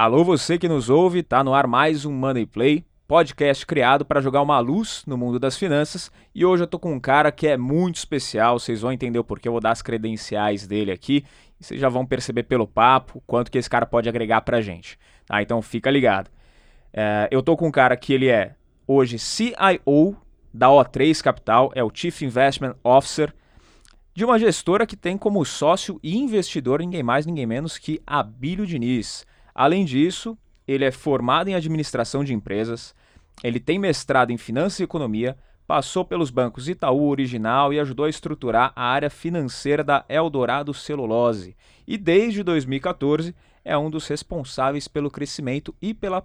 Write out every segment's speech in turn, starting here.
Alô, você que nos ouve, tá no ar mais um Money Play, podcast criado para jogar uma luz no mundo das finanças. E hoje eu tô com um cara que é muito especial, vocês vão entender o porquê, eu vou dar as credenciais dele aqui. E vocês já vão perceber pelo papo quanto que esse cara pode agregar pra gente. Tá? Então fica ligado. É, eu tô com um cara que ele é hoje CIO da O3 Capital, é o Chief Investment Officer de uma gestora que tem como sócio e investidor ninguém mais, ninguém menos que Abílio Diniz. Além disso, ele é formado em administração de empresas, ele tem mestrado em finanças e economia, passou pelos bancos Itaú Original e ajudou a estruturar a área financeira da Eldorado Celulose. E desde 2014 é um dos responsáveis pelo crescimento e pela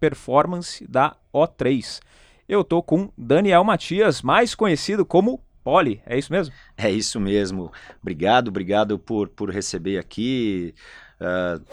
performance da O3. Eu tô com Daniel Matias, mais conhecido como Poli, é isso mesmo? É isso mesmo. Obrigado, obrigado por, por receber aqui.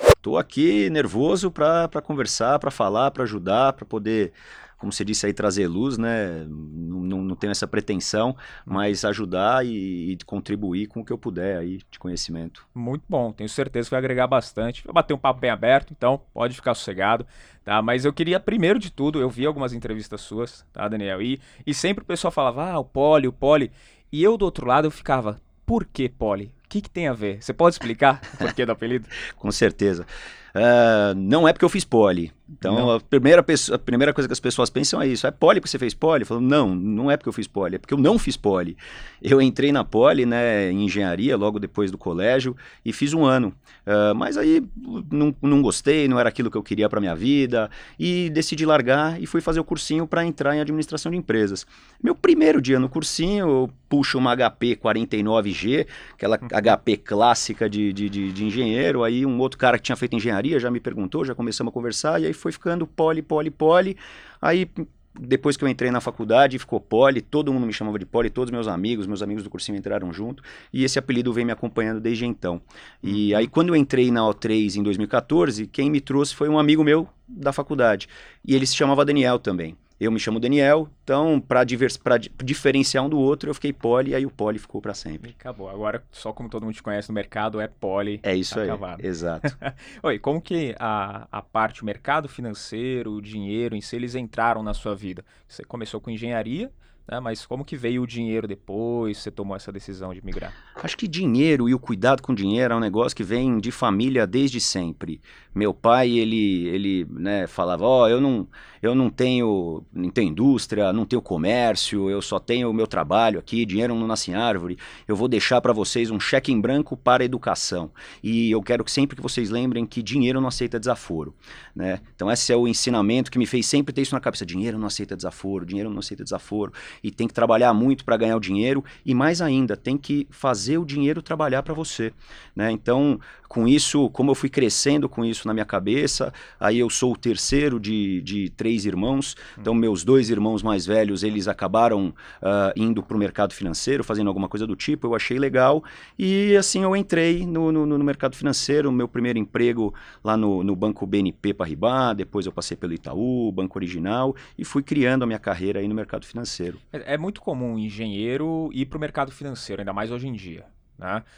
Estou uh, aqui nervoso para conversar, para falar, para ajudar, para poder, como você disse aí, trazer luz, né? Não, não tenho essa pretensão, mas ajudar e, e, contribuir com o que eu puder aí de conhecimento. Muito bom, tenho certeza que vai agregar bastante. Vai bater um papo bem aberto, então pode ficar sossegado, tá? Mas eu queria, primeiro de tudo, eu vi algumas entrevistas suas, tá, Daniel? E, e sempre o pessoal falava, ah, o Poli, o Poli. E eu do outro lado eu ficava, por que Poli? Que, que tem a ver? Você pode explicar o porquê do apelido? Com certeza. Uh, não é porque eu fiz poli. Então, a primeira, pessoa, a primeira coisa que as pessoas pensam é isso. É poli porque você fez poli? Eu falo, não, não é porque eu fiz poli, é porque eu não fiz poli. Eu entrei na poli, né, em engenharia, logo depois do colégio, e fiz um ano. Uh, mas aí não, não gostei, não era aquilo que eu queria para minha vida, e decidi largar e fui fazer o cursinho para entrar em administração de empresas. Meu primeiro dia no cursinho, eu puxo uma HP 49G, aquela HP uhum. clássica de, de, de, de engenheiro, aí um outro cara que tinha feito engenharia já me perguntou, já começamos a conversar, e aí foi ficando poli, poli, poli. Aí depois que eu entrei na faculdade, ficou Poli, todo mundo me chamava de Poli, todos meus amigos, meus amigos do cursinho entraram junto, e esse apelido vem me acompanhando desde então. E uhum. aí, quando eu entrei na O3 em 2014, quem me trouxe foi um amigo meu da faculdade, e ele se chamava Daniel também. Eu me chamo Daniel, então, para diferenciar um do outro, eu fiquei Poli, e aí o Poli ficou para sempre. Acabou. Agora, só como todo mundo te conhece no mercado, é Poli. É isso aí, exato. Oi, como que a, a parte, o mercado financeiro, o dinheiro em si, eles entraram na sua vida? Você começou com engenharia, né? Mas como que veio o dinheiro depois? Você tomou essa decisão de migrar? Acho que dinheiro e o cuidado com dinheiro é um negócio que vem de família desde sempre. Meu pai, ele, ele né, falava, ó, oh, eu não, eu não tenho, não tenho indústria, não tenho comércio, eu só tenho o meu trabalho aqui, dinheiro não nasce em árvore. Eu vou deixar para vocês um cheque em branco para a educação. E eu quero que sempre que vocês lembrem que dinheiro não aceita desaforo, né? Então esse é o ensinamento que me fez sempre ter isso na cabeça. Dinheiro não aceita desaforo, dinheiro não aceita desaforo e tem que trabalhar muito para ganhar o dinheiro e mais ainda, tem que fazer o dinheiro trabalhar para você, né? Então, com isso, como eu fui crescendo com isso na minha cabeça, aí eu sou o terceiro de, de três irmãos, então meus dois irmãos mais velhos, eles acabaram uh, indo para o mercado financeiro, fazendo alguma coisa do tipo, eu achei legal, e assim eu entrei no, no, no mercado financeiro, meu primeiro emprego lá no, no Banco BNP Paribas, depois eu passei pelo Itaú, Banco Original, e fui criando a minha carreira aí no mercado financeiro. É, é muito comum um engenheiro ir para o mercado financeiro, ainda mais hoje em dia.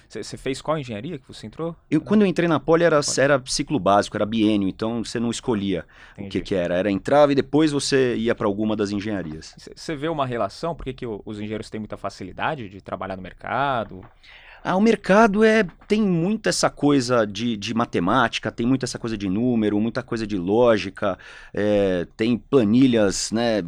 Você né? fez qual engenharia que você entrou? Eu, quando eu entrei na Poli era, era ciclo básico, era biênio, então você não escolhia Entendi. o que, que era. Era entrava e depois você ia para alguma das engenharias. Você vê uma relação? Por que, que os engenheiros têm muita facilidade de trabalhar no mercado? Ah, o mercado é tem muito essa coisa de, de matemática, tem muito essa coisa de número, muita coisa de lógica, é, tem planilhas, né?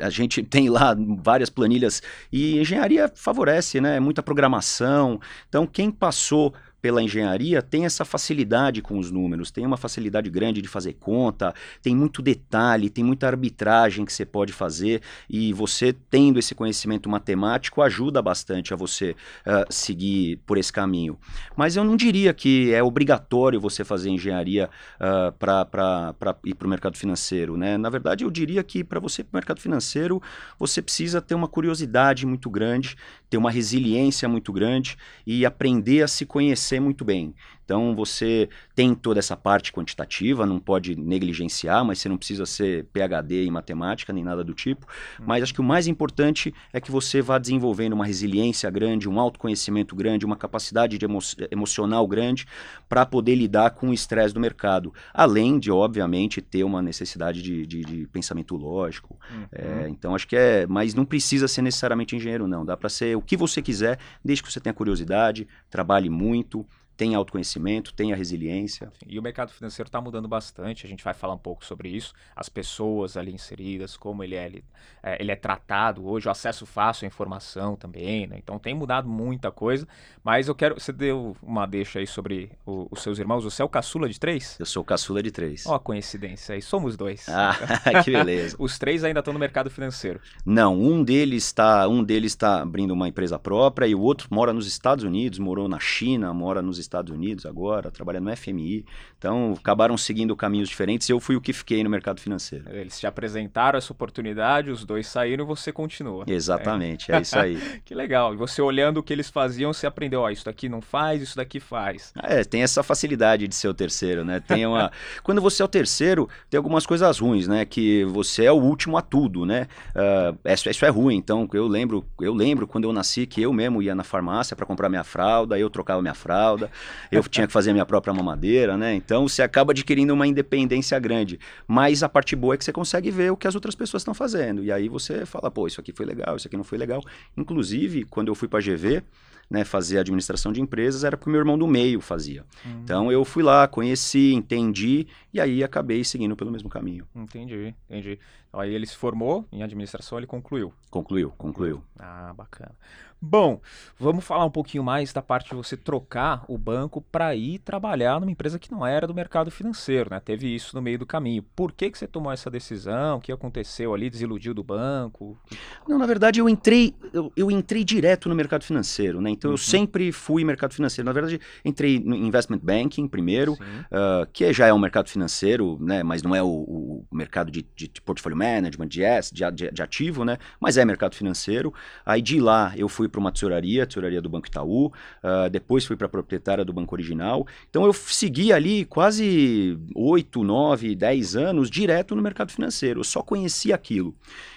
A gente tem lá várias planilhas e engenharia favorece, né? Muita programação. Então, quem passou pela engenharia tem essa facilidade com os números, tem uma facilidade grande de fazer conta, tem muito detalhe, tem muita arbitragem que você pode fazer e você tendo esse conhecimento matemático ajuda bastante a você uh, seguir por esse caminho. Mas eu não diria que é obrigatório você fazer engenharia uh, para ir para o mercado financeiro. Né? Na verdade, eu diria que para você ir para o mercado financeiro, você precisa ter uma curiosidade muito grande, ter uma resiliência muito grande e aprender a se conhecer muito bem. Então você tem toda essa parte quantitativa, não pode negligenciar, mas você não precisa ser PhD em matemática nem nada do tipo. Uhum. Mas acho que o mais importante é que você vá desenvolvendo uma resiliência grande, um autoconhecimento grande, uma capacidade de emo emocional grande para poder lidar com o estresse do mercado. Além de, obviamente, ter uma necessidade de, de, de pensamento lógico. Uhum. É, então acho que é. Mas não precisa ser necessariamente engenheiro, não. Dá para ser o que você quiser, desde que você tenha curiosidade, trabalhe muito tem autoconhecimento, tem a resiliência. E o mercado financeiro está mudando bastante, a gente vai falar um pouco sobre isso, as pessoas ali inseridas, como ele é, ele é, ele é tratado hoje, o acesso fácil à informação também, né? Então tem mudado muita coisa, mas eu quero, você deu uma deixa aí sobre o, os seus irmãos, você é o caçula de três? Eu sou o caçula de três. Ó coincidência aí, somos dois. Ah, que beleza. Os três ainda estão no mercado financeiro. Não, um deles está um deles está abrindo uma empresa própria e o outro mora nos Estados Unidos, morou na China, mora nos Estados Estados Unidos agora, trabalha no FMI. Então, acabaram seguindo caminhos diferentes e eu fui o que fiquei no mercado financeiro. Eles te apresentaram essa oportunidade, os dois saíram e você continua. Exatamente, é, é isso aí. que legal. E você olhando o que eles faziam, você aprendeu, ó, oh, isso daqui não faz, isso daqui faz. É, tem essa facilidade de ser o terceiro, né? Tem uma... Quando você é o terceiro, tem algumas coisas ruins, né? Que você é o último a tudo, né? Uh, isso, isso é ruim. Então, eu lembro, eu lembro quando eu nasci que eu mesmo ia na farmácia para comprar minha fralda, eu trocava minha fralda eu tinha que fazer a minha própria mamadeira, né? Então você acaba adquirindo uma independência grande. Mas a parte boa é que você consegue ver o que as outras pessoas estão fazendo. E aí você fala, pô, isso aqui foi legal, isso aqui não foi legal. Inclusive, quando eu fui para a GV, né, fazer administração de empresas, era porque meu irmão do meio fazia. Uhum. Então eu fui lá, conheci, entendi e aí acabei seguindo pelo mesmo caminho. Entendi, entendi. Aí ele se formou em administração, ele concluiu. Concluiu, concluiu. Ah, bacana. Bom, vamos falar um pouquinho mais da parte de você trocar o banco para ir trabalhar numa empresa que não era do mercado financeiro, né? Teve isso no meio do caminho. Por que, que você tomou essa decisão? O que aconteceu ali? Desiludiu do banco? Não, na verdade eu entrei, eu, eu entrei direto no mercado financeiro, né? Então uhum. eu sempre fui mercado financeiro. Na verdade, entrei no investment banking primeiro, uh, que já é um mercado financeiro, né? Mas não é o, o mercado de, de, de portfólio management, de, de, de, ativo, né? Mas é mercado financeiro. Aí de lá eu fui para uma tesouraria, tesouraria do Banco Itaú, uh, depois fui para a proprietária do Banco Original. Então eu segui ali quase 8, 9, 10 anos direto no mercado financeiro. Eu só conhecia aquilo.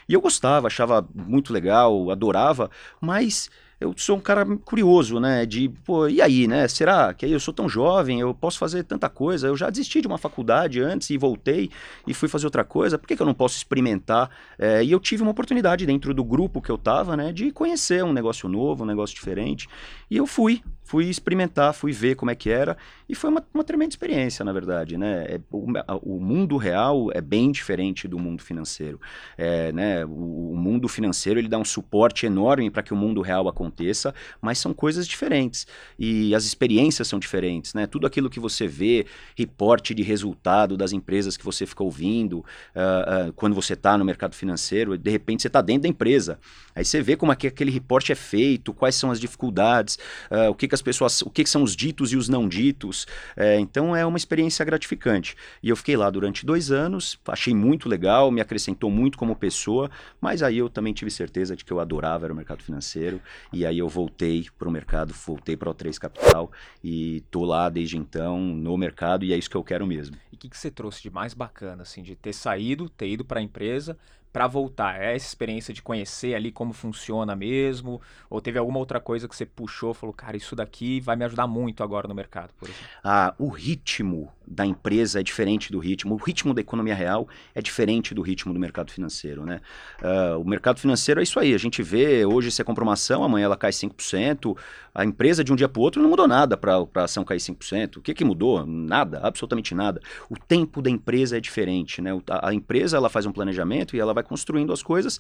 E eu gostava, achava muito legal, adorava, mas eu sou um cara curioso, né? De, pô, e aí, né? Será que eu sou tão jovem, eu posso fazer tanta coisa? Eu já desisti de uma faculdade antes e voltei e fui fazer outra coisa, por que, que eu não posso experimentar? É, e eu tive uma oportunidade dentro do grupo que eu tava, né? De conhecer um negócio novo, um negócio diferente. E eu fui, fui experimentar, fui ver como é que era, e foi uma, uma tremenda experiência, na verdade, né? É, o, o, mundo real é bem diferente do mundo financeiro, é, né? O, o, mundo financeiro, ele dá um suporte enorme para que o mundo real aconteça, mas são coisas diferentes, e as experiências são diferentes, né? Tudo aquilo que você vê, reporte de resultado das empresas que você fica ouvindo, uh, uh, quando você está no mercado financeiro, de repente você está dentro da empresa, aí você vê como é que aquele reporte é feito, quais são as dificuldades, uh, o que, que as pessoas, o que, que são os ditos e os não ditos. É, então é uma experiência gratificante. E eu fiquei lá durante dois anos, achei muito legal, me acrescentou muito como pessoa, mas aí eu também tive certeza de que eu adorava era o mercado financeiro. E aí eu voltei para o mercado, voltei para o 3 Capital e tô lá desde então no mercado e é isso que eu quero mesmo. E o que, que você trouxe de mais bacana, assim, de ter saído, ter ido para a empresa, para voltar? É essa experiência de conhecer ali como funciona mesmo? Ou teve alguma outra coisa que você puxou, falou, cara, isso daqui vai me ajudar muito agora no mercado, por exemplo? Ah, o ritmo da empresa é diferente do ritmo, o ritmo da economia real é diferente do ritmo do mercado financeiro, né? Uh, o mercado financeiro é isso aí, a gente vê, hoje você compra uma ação, amanhã ela cai 5%, a empresa de um dia para o outro não mudou nada para a ação cair 5%. O que, que mudou? Nada, absolutamente nada. O tempo da empresa é diferente, né? A, empresa ela faz um planejamento e ela vai construindo as coisas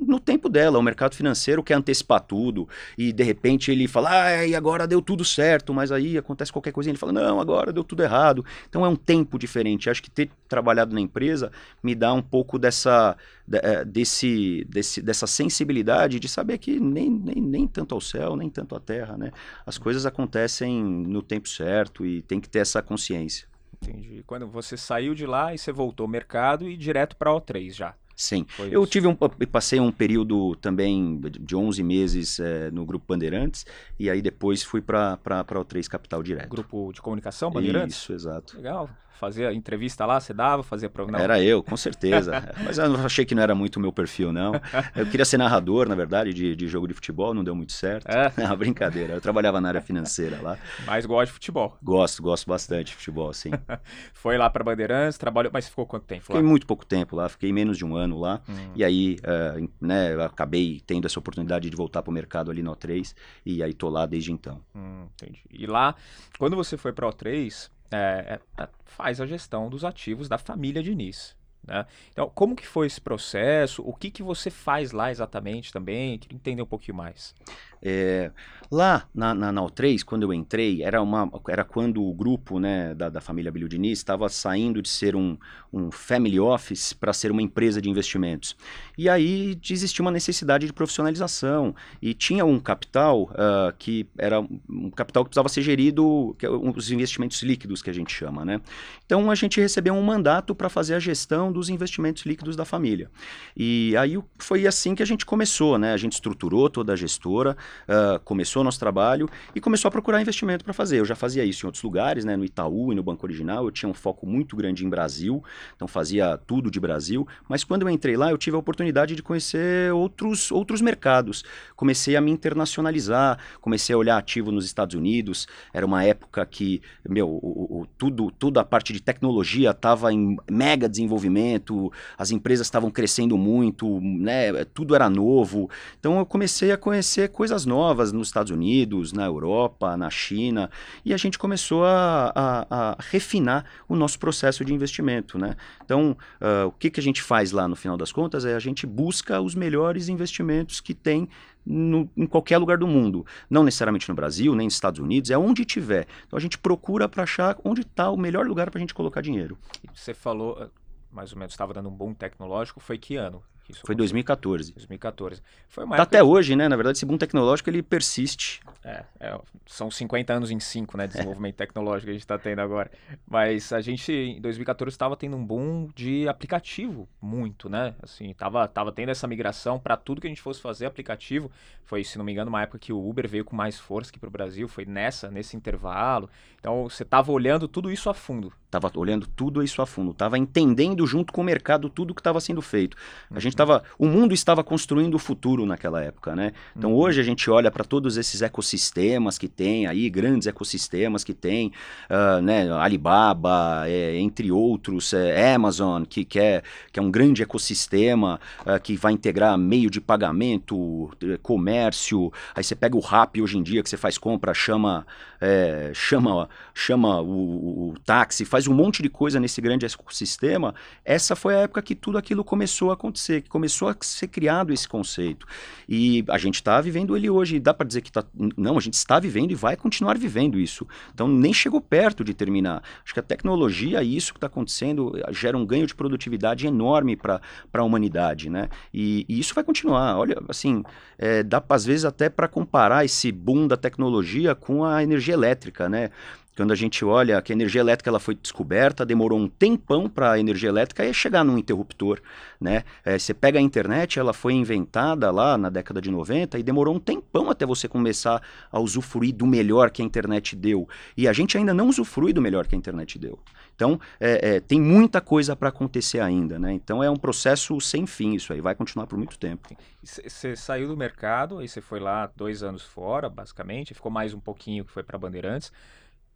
no tempo dela. O mercado financeiro quer antecipar tudo e de repente ele fala, ah, e agora deu tudo certo, mas aí acontece qualquer coisa e ele fala, não, agora deu tudo errado. Então é um tempo diferente. Acho que ter trabalhado na empresa me dá um pouco dessa, eh, desse, desse, dessa sensibilidade de saber que nem, nem, nem tanto ao céu, nem tanto à terra, né? As coisas acontecem no tempo certo e tem que ter essa consciência. Entendi. Quando você saiu de lá e você voltou ao mercado e direto para o O3 já. Sim. Foi eu isso. tive um, passei um período também de 11 meses é, no Grupo Bandeirantes e aí depois fui para o 3 Capital direto. Grupo de comunicação Bandeirantes? Isso, exato. Legal fazia entrevista lá, você dava, fazia programa? Era eu, com certeza. Mas eu achei que não era muito o meu perfil, não. Eu queria ser narrador, na verdade, de, de jogo de futebol, não deu muito certo. É? Não, brincadeira. Eu trabalhava na área financeira lá. Mas gosta de futebol? Gosto, gosto bastante de futebol, sim. Foi lá para Bandeirantes, trabalhou, mas ficou quanto tempo Fiquei lá? muito pouco tempo lá, fiquei menos de um ano lá. Hum. E aí, uh, né, eu acabei tendo essa oportunidade de voltar para o mercado ali no O3, e aí tô lá desde então. Hum, entendi. E lá, quando você foi para o O3, é, é, é, faz a gestão dos ativos da família Diniz. Né? Então, como que foi esse processo? O que, que você faz lá exatamente também? Queria entender um pouquinho mais. É, lá na, na, na O3, quando eu entrei, era, uma, era quando o grupo né, da, da família Bilho Diniz estava saindo de ser um, um family office para ser uma empresa de investimentos. E aí existia uma necessidade de profissionalização e tinha um capital uh, que era um capital que precisava ser gerido, que é os investimentos líquidos que a gente chama. Né? Então a gente recebeu um mandato para fazer a gestão dos investimentos líquidos da família. E aí foi assim que a gente começou, né? a gente estruturou toda a gestora, uh, começou o nosso trabalho e começou a procurar investimento para fazer. Eu já fazia isso em outros lugares, né, no Itaú e no Banco Original, eu tinha um foco muito grande em Brasil, então fazia tudo de Brasil, mas quando eu entrei lá, eu tive a oportunidade de conhecer outros, outros mercados. Comecei a me internacionalizar, comecei a olhar ativo nos Estados Unidos, era uma época que, meu, o, o, tudo, tudo a parte de tecnologia estava em mega desenvolvimento, as empresas estavam crescendo muito, né, tudo era novo, então eu comecei a conhecer coisas coisas novas nos Estados Unidos, na Europa, na China, e a gente começou a, a, a refinar o nosso processo de investimento. Né? Então, uh, o que, que a gente faz lá no final das contas é a gente busca os melhores investimentos que tem no, em qualquer lugar do mundo. Não necessariamente no Brasil, nem nos Estados Unidos, é onde tiver. Então a gente procura para achar onde está o melhor lugar para a gente colocar dinheiro. Você falou, ah, mais ou menos, estava dando um boom tecnológico, foi que ano? Isso foi 2014. 2014. Foi uma tá até hoje, né? Na verdade, esse boom tecnológico ele persiste. É, é são 50 anos em 5, né? De desenvolvimento é. tecnológico que a gente está tendo agora. Mas a gente, em 2014, estava tendo um boom de aplicativo, muito, né? Assim, tava, tava tendo essa migração para tudo que a gente fosse fazer aplicativo. Foi, se não me engano, uma época que o Uber veio com mais força aqui para o Brasil. Foi nessa, nesse intervalo. Então, você estava olhando tudo isso a fundo. Tava olhando tudo isso a fundo. Tava entendendo junto com o mercado tudo que estava sendo feito. A gente estava, o mundo estava construindo o futuro naquela época, né? Então uhum. hoje a gente olha para todos esses ecossistemas que tem aí, grandes ecossistemas que tem, uh, né? Alibaba, é, entre outros, é, Amazon, que, que, é, que é um grande ecossistema uh, que vai integrar meio de pagamento, comércio. Aí você pega o Rap hoje em dia que você faz compra, chama, é, chama, chama o, o, o táxi, faz um monte de coisa nesse grande ecossistema. Essa foi a época que tudo aquilo começou a acontecer que começou a ser criado esse conceito. E a gente está vivendo ele hoje. Dá para dizer que tá. Não, a gente está vivendo e vai continuar vivendo isso. Então nem chegou perto de terminar. Acho que a tecnologia e isso que está acontecendo gera um ganho de produtividade enorme para a humanidade, né? E, e, isso vai continuar. Olha, assim, é, dá às vezes até para comparar esse boom da tecnologia com a energia elétrica, né? Quando a gente olha que a energia elétrica ela foi descoberta, demorou um tempão para a energia elétrica chegar num interruptor, né? É, você pega a internet, ela foi inventada lá na década de 90 e demorou um tempão até você começar a usufruir do melhor que a internet deu. E a gente ainda não usufrui do melhor que a internet deu. Então, é, é, tem muita coisa para acontecer ainda, né? Então, é um processo sem fim isso aí, vai continuar por muito tempo. Você saiu do mercado, aí você foi lá dois anos fora, basicamente, ficou mais um pouquinho que foi para Bandeirantes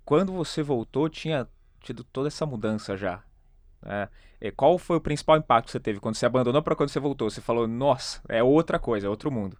quando você voltou, tinha tido toda essa mudança já. Né? Qual foi o principal impacto que você teve quando você abandonou para quando você voltou? Você falou, nossa, é outra coisa, é outro mundo.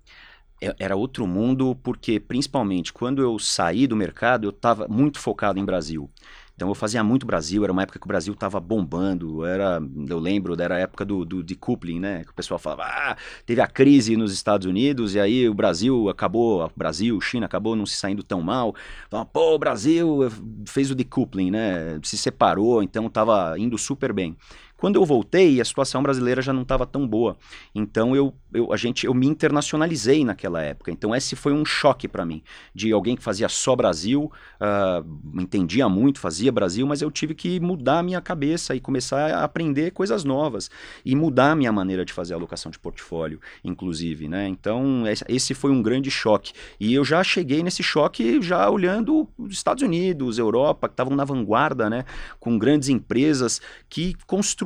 É, era outro mundo porque, principalmente, quando eu saí do mercado, eu estava muito focado em Brasil. Então eu fazia muito Brasil, era uma época que o Brasil estava bombando, era, eu lembro, era a época do, do decoupling, né? Que o pessoal falava, ah, teve a crise nos Estados Unidos e aí o Brasil acabou, Brasil, China acabou não se saindo tão mal. Falava, pô, o Brasil fez o decoupling, né? Se separou, então estava indo super bem. Quando eu voltei, a situação brasileira já não estava tão boa. Então eu, eu, a gente, eu me internacionalizei naquela época. Então esse foi um choque para mim, de alguém que fazia só Brasil, uh, entendia muito, fazia Brasil, mas eu tive que mudar a minha cabeça e começar a aprender coisas novas e mudar a minha maneira de fazer alocação de portfólio, inclusive, né? Então esse foi um grande choque. E eu já cheguei nesse choque já olhando os Estados Unidos, Europa, que estavam na vanguarda, né? Com grandes empresas que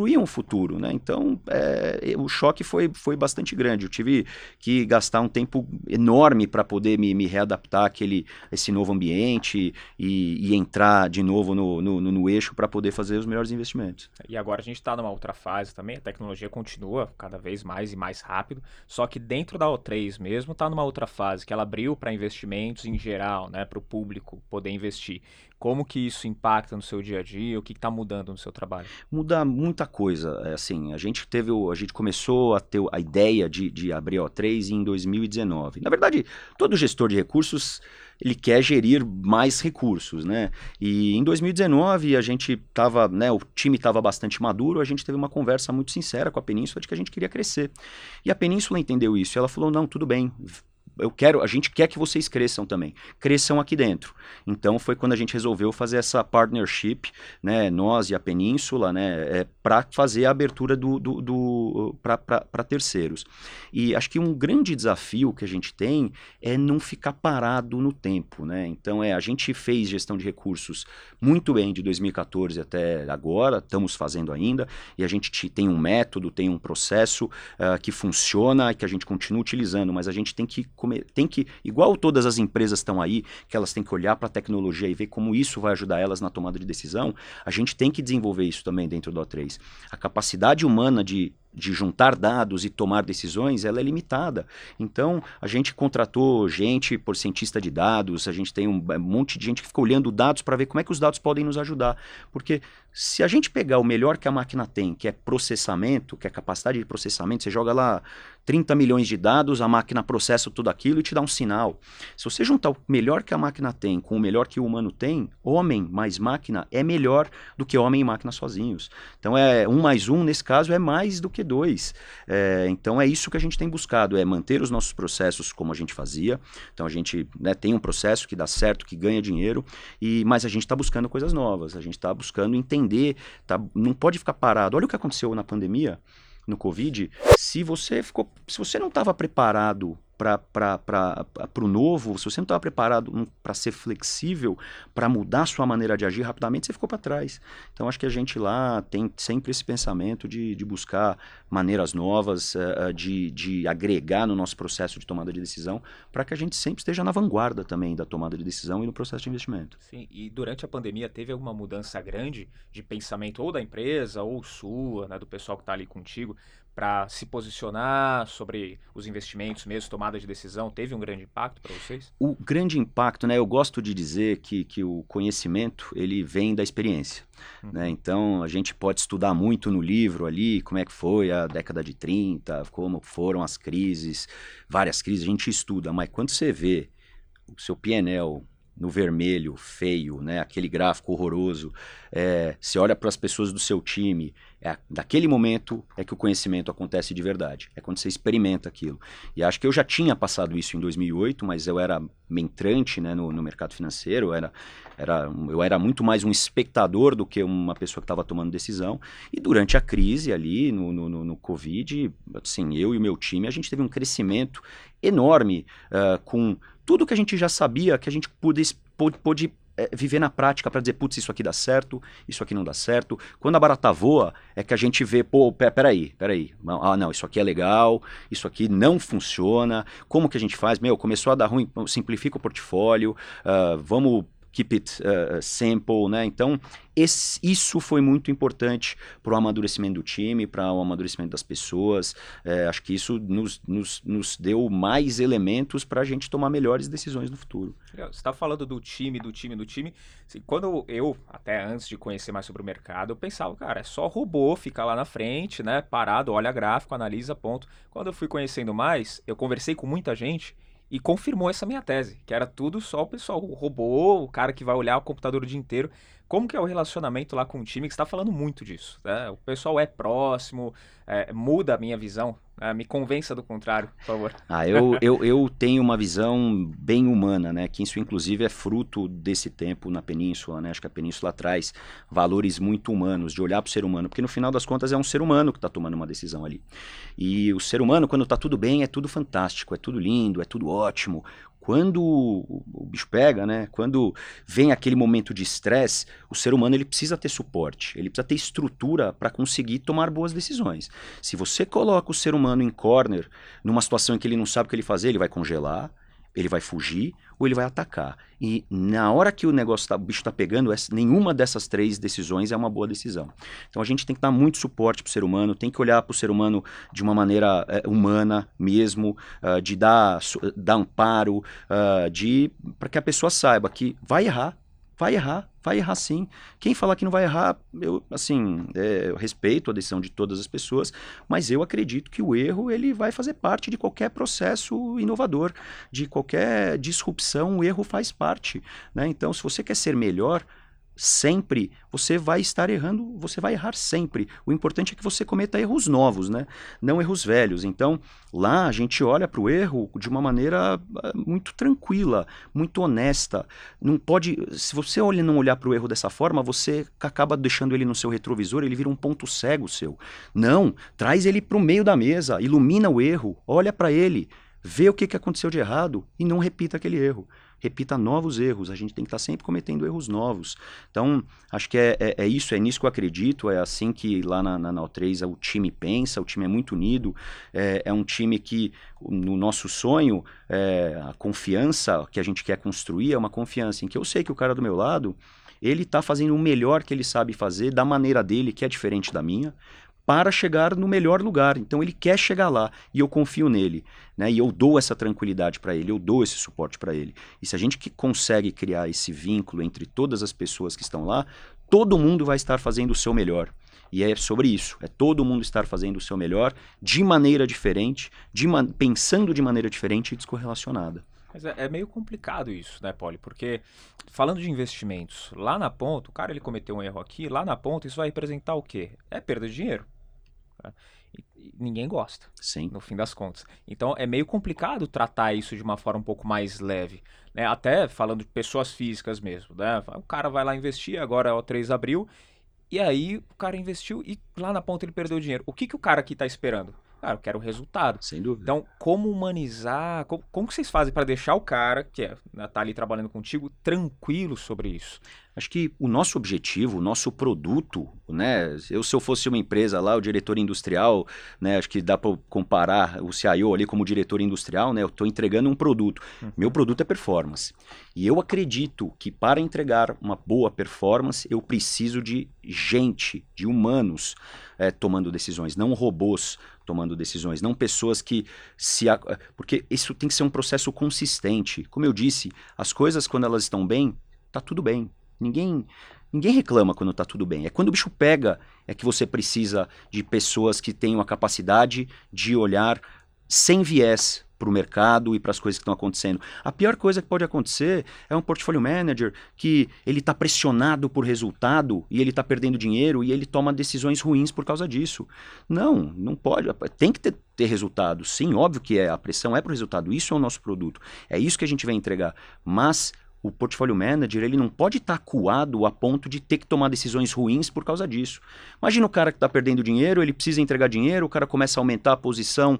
construíam o futuro, né? Então, é, o choque foi, foi bastante grande. Eu tive que gastar um tempo enorme para poder me, me readaptar àquele, esse novo ambiente e, e entrar de novo no, no, no, no eixo para poder fazer os melhores investimentos. E agora a gente está numa outra fase também, a tecnologia continua cada vez mais e mais rápido, só que dentro da O3 mesmo está numa outra fase, que ela abriu para investimentos em geral, né, para o público poder investir. Como que isso impacta no seu dia a dia? O que está mudando no seu trabalho? Muda muita coisa. É, assim, a gente teve, a gente começou a ter a ideia de, de abrir a O3 em 2019. Na verdade, todo gestor de recursos ele quer gerir mais recursos, né? E em 2019 a gente estava, né, o time estava bastante maduro, a gente teve uma conversa muito sincera com a Península de que a gente queria crescer. E a Península entendeu isso, ela falou: "Não, tudo bem, eu quero, a gente quer que vocês cresçam também. Cresçam aqui dentro. Então foi quando a gente resolveu fazer essa partnership, né, nós e a Península, né, é, para fazer a abertura do, do, do para terceiros. E acho que um grande desafio que a gente tem é não ficar parado no tempo, né? Então é, a gente fez gestão de recursos muito bem de 2014 até agora, estamos fazendo ainda, e a gente tem um método, tem um processo uh, que funciona e que a gente continua utilizando, mas a gente tem que tem que, igual todas as empresas estão aí, que elas têm que olhar para a tecnologia e ver como isso vai ajudar elas na tomada de decisão, a gente tem que desenvolver isso também dentro do O3. A capacidade humana de de juntar dados e tomar decisões, ela é limitada. Então, a gente contratou gente por cientista de dados, a gente tem um, monte de gente que fica olhando dados para ver como é que os dados podem nos ajudar. Porque se a gente pegar o melhor que a máquina tem, que é processamento, que é capacidade de processamento, você joga lá 30 milhões de dados, a máquina processa tudo aquilo e te dá um sinal. Se você juntar o melhor que a máquina tem com o melhor que o humano tem, homem mais máquina é melhor do que homem e máquina sozinhos. Então, é um mais um, nesse caso, é mais do que É, então é isso que a gente tem buscado, é manter os nossos processos como a gente fazia. Então a gente né, tem um processo que dá certo, que ganha dinheiro, e mas a gente está buscando coisas novas, a gente está buscando entender, tá, não pode ficar parado. Olha o que aconteceu na pandemia, no Covid. Se você ficou, se você não estava preparado para o novo, se você não estava preparado para ser flexível, para mudar sua maneira de agir rapidamente, você ficou para trás. Então, acho que a gente lá tem sempre esse pensamento de, de buscar maneiras novas, uh, de, de agregar no nosso processo de tomada de decisão, para que a gente sempre esteja na vanguarda também da tomada de decisão e no processo de investimento. Sim, e durante a pandemia teve alguma mudança grande de pensamento ou da empresa ou sua, né, do pessoal que está ali contigo, para se posicionar sobre os investimentos mesmo, tomada de decisão, teve um grande impacto para vocês? O grande impacto, né, eu gosto de dizer que, que o conhecimento ele vem da experiência. Uhum. Né? Então a gente pode estudar muito no livro ali, como é que foi a década de 30, como foram as crises, várias crises, a gente estuda, mas quando você vê o seu PNL no vermelho, feio, né? aquele gráfico horroroso. É, você olha para as pessoas do seu time, é, daquele momento é que o conhecimento acontece de verdade. É quando você experimenta aquilo. E acho que eu já tinha passado isso em 2008, mas eu era entrante né, no, no mercado financeiro, eu era, era, eu era muito mais um espectador do que uma pessoa que estava tomando decisão. E durante a crise ali, no, no, no, Covid, assim, eu e o meu time, a gente teve um crescimento enorme uh, com tudo que a gente já sabia, que a gente pôde, pôde, é, viver na prática para dizer, putz, isso aqui dá certo, isso aqui não dá certo. Quando a barata voa, é que a gente vê, pô, peraí, peraí, ah, não, isso aqui é legal, isso aqui não funciona, como que a gente faz? Meu, começou a dar ruim, simplifica o portfólio, uh, vamos keep it uh, simple, né? Então, esse, isso foi muito importante para o amadurecimento do time, para o amadurecimento das pessoas. É, acho que isso nos, nos, nos deu mais elementos para a gente tomar melhores decisões no futuro. Você está falando do time, do time, do time. Quando eu, até antes de conhecer mais sobre o mercado, eu pensava, cara, é só robô ficar lá na frente, né? Parado, olha gráfico, analisa, ponto. Quando eu fui conhecendo mais, eu conversei com muita gente e confirmou essa minha tese, que era tudo só o pessoal, o robô, o cara que vai olhar o computador o dia inteiro. Como que é o relacionamento lá com o time? Que está falando muito disso. Né? O pessoal é próximo, é, muda a minha visão. Né? Me convença do contrário, por favor. Ah, eu, eu, eu tenho uma visão bem humana, né? Que isso, inclusive, é fruto desse tempo na Península, né? Acho que a Península traz valores muito humanos, de olhar para o ser humano, porque no final das contas é um ser humano que está tomando uma decisão ali. E o ser humano, quando está tudo bem, é tudo fantástico, é tudo lindo, é tudo ótimo. Quando o bicho pega, né? Quando vem aquele momento de estresse, o ser humano ele precisa ter suporte, ele precisa ter estrutura para conseguir tomar boas decisões. Se você coloca o ser humano em corner, numa situação em que ele não sabe o que ele fazer, ele vai congelar, ele vai fugir ou ele vai atacar. E na hora que o negócio tá, o bicho está pegando, essa, nenhuma dessas três decisões é uma boa decisão. Então a gente tem que dar muito suporte para o ser humano, tem que olhar para o ser humano de uma maneira é, humana mesmo, uh, de dar, dar amparo, uh, de para que a pessoa saiba que vai errar, vai errar, vai errar sim. Quem falar que não vai errar, eu, assim, é, eu respeito a decisão de todas as pessoas, mas eu acredito que o erro ele vai fazer parte de qualquer processo inovador, de qualquer disrupção, o erro faz parte. Né? Então, se você quer ser melhor, sempre, você vai estar errando, você vai errar sempre. O importante é que você cometa erros novos, né? Não erros velhos. Então, lá a gente olha para o erro de uma maneira ah, muito tranquila, muito honesta. Não pode, se você olha não olhar para o erro dessa forma, você acaba deixando ele no seu retrovisor, ele vira um ponto cego seu. Não, traz ele para o meio da mesa, ilumina o erro, olha para ele, vê o que, que aconteceu de errado e não repita aquele erro repita novos erros. A gente tem que estar tá sempre cometendo erros novos. Então, acho que é, é, é, isso, é nisso que eu acredito. É assim que lá na, na Nau3 o time pensa, o time é muito unido. É, é um time que, no nosso sonho, é, a confiança que a gente quer construir é uma confiança em que eu sei que o cara do meu lado ele está fazendo o melhor que ele sabe fazer, da maneira dele, que é diferente da minha, para chegar no melhor lugar. Então ele quer chegar lá e eu confio nele, né? E eu dou essa tranquilidade para ele, eu dou esse suporte para ele. E se a gente que consegue criar esse vínculo entre todas as pessoas que estão lá, todo mundo vai estar fazendo o seu melhor. E é sobre isso, é todo mundo estar fazendo o seu melhor de maneira diferente, de pensando de maneira diferente e descorrelacionada. Mas é, é, meio complicado isso, né, Poli? Porque falando de investimentos, lá na ponta, o cara ele cometeu um erro aqui, lá na ponta isso vai representar o quê? É perda de dinheiro. Ninguém gosta, Sim. no fim das contas. Então é meio complicado tratar isso de uma forma um pouco mais leve. Né? Até falando de pessoas físicas mesmo. Né? O cara vai lá investir, agora é o 3 de abril, e aí o cara investiu e lá na ponta ele perdeu dinheiro. O que, que o cara aqui está esperando? Cara, eu quero o resultado. Sem dúvida. Então, como humanizar, como, como que vocês fazem para deixar o cara, que é, tá ali trabalhando contigo, tranquilo sobre isso? Acho que o nosso objetivo, o nosso produto, né? Eu, se eu fosse uma empresa lá, o diretor industrial, né? Acho que dá para comparar o CIO ali como diretor industrial, né? Eu estou entregando um produto. Uhum. Meu produto é performance. E eu acredito que para entregar uma boa performance, eu preciso de gente, de humanos é, tomando decisões, não robôs tomando decisões, não pessoas que se. Porque isso tem que ser um processo consistente. Como eu disse, as coisas, quando elas estão bem, tá tudo bem Ninguém, ninguém reclama quando está tudo bem. É quando o bicho pega é que você precisa de pessoas que tenham a capacidade de olhar sem viés para o mercado e para as coisas que estão acontecendo. A pior coisa que pode acontecer é um portfólio manager que ele está pressionado por resultado e ele está perdendo dinheiro e ele toma decisões ruins por causa disso. Não, não pode. Tem que ter, ter resultado. Sim, óbvio que é. A pressão é para o resultado. Isso é o nosso produto. É isso que a gente vai entregar. Mas o portfólio manager ele não pode estar tá acuado a ponto de ter que tomar decisões ruins por causa disso. Imagina o cara que está perdendo dinheiro, ele precisa entregar dinheiro, o cara começa a aumentar a posição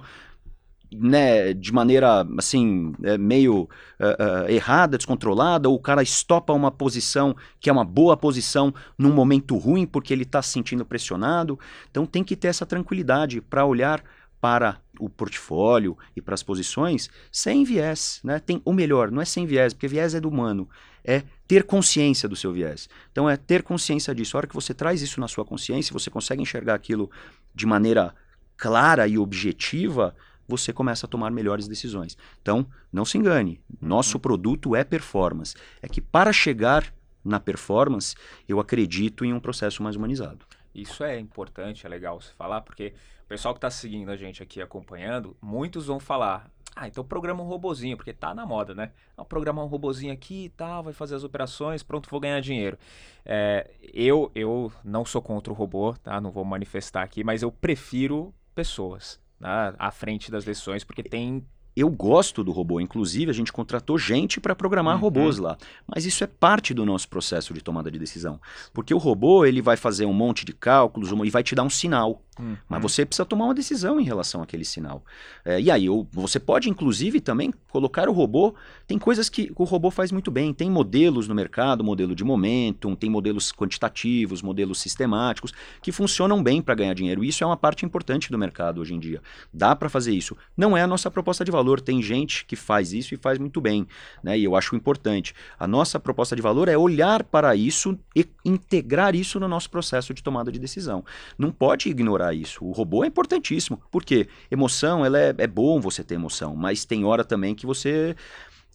né, de maneira assim é, meio uh, uh, errada, descontrolada, ou o cara estopa uma posição que é uma boa posição num momento ruim porque ele está se sentindo pressionado. Então tem que ter essa tranquilidade para olhar para o portfólio e para as posições sem viés, né? Tem o melhor, não é sem viés, porque viés é do humano, é ter consciência do seu viés. Então é ter consciência disso. A hora que você traz isso na sua consciência, você consegue enxergar aquilo de maneira clara e objetiva, você começa a tomar melhores decisões. Então, não se engane, nosso produto é performance. É que para chegar na performance, eu acredito em um processo mais humanizado. Isso é importante, é legal você falar, porque o pessoal que está seguindo a gente aqui, acompanhando, muitos vão falar: Ah, então programa um robozinho, porque tá na moda, né? Ah, programar um robozinho aqui e tal, vai fazer as operações, pronto, vou ganhar dinheiro. É, eu, eu não sou contra o robô, tá? Não vou manifestar aqui, mas eu prefiro pessoas né, à frente das decisões, porque tem eu gosto do robô, inclusive a gente contratou gente para programar uhum. robôs lá. Mas isso é parte do nosso processo de tomada de decisão. Porque o robô ele vai fazer um monte de cálculos e vai te dar um sinal. Uhum. Mas você precisa tomar uma decisão em relação àquele sinal. É, e aí, você pode, inclusive, também colocar o robô. Tem coisas que o robô faz muito bem. Tem modelos no mercado, modelo de momentum, tem modelos quantitativos, modelos sistemáticos, que funcionam bem para ganhar dinheiro. Isso é uma parte importante do mercado hoje em dia. Dá para fazer isso. Não é a nossa proposta de valor. Tem gente que faz isso e faz muito bem. Né? E eu acho importante. A nossa proposta de valor é olhar para isso e integrar isso no nosso processo de tomada de decisão. Não pode ignorar isso. O robô é importantíssimo. Por quê? Emoção, ela é, é bom você ter emoção, mas tem hora também que você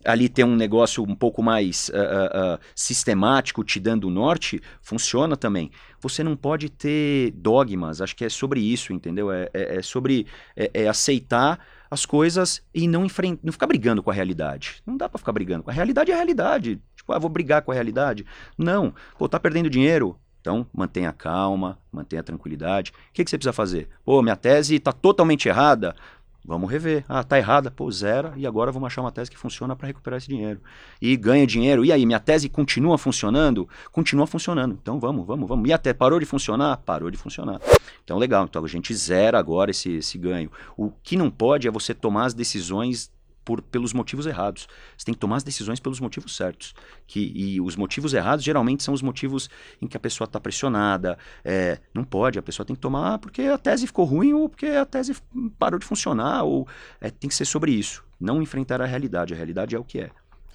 ali tem um negócio um pouco mais uh, uh, sistemático, te dando o norte, funciona também. Você não pode ter dogmas, acho que é sobre isso, entendeu? É, é, é sobre é, é aceitar as coisas e não, enfrentar, não ficar brigando com a realidade. Não dá para ficar brigando com a realidade, é a realidade. Tipo, ah, vou brigar com a realidade. Não. Pô, tá perdendo dinheiro, então, mantenha calma, mantenha tranquilidade. O que, que você precisa fazer? Pô, minha tese está totalmente errada. Vamos rever. Ah, tá errada, pô, zero. E agora vamos achar uma tese que funciona para recuperar esse dinheiro. E ganha dinheiro. E aí, minha tese continua funcionando? Continua funcionando. Então vamos, vamos, vamos. E até parou de funcionar? Parou de funcionar. Então, legal. Então a gente zera agora esse, esse ganho. O que não pode é você tomar as decisões por, pelos motivos errados. Você tem que tomar as decisões pelos motivos certos. Que, e os motivos errados geralmente são os motivos em que a pessoa está pressionada. É, não pode, a pessoa tem que tomar porque a tese ficou ruim ou porque a tese parou de funcionar. Ou é, tem que ser sobre isso. Não enfrentar a realidade. A realidade é o que é.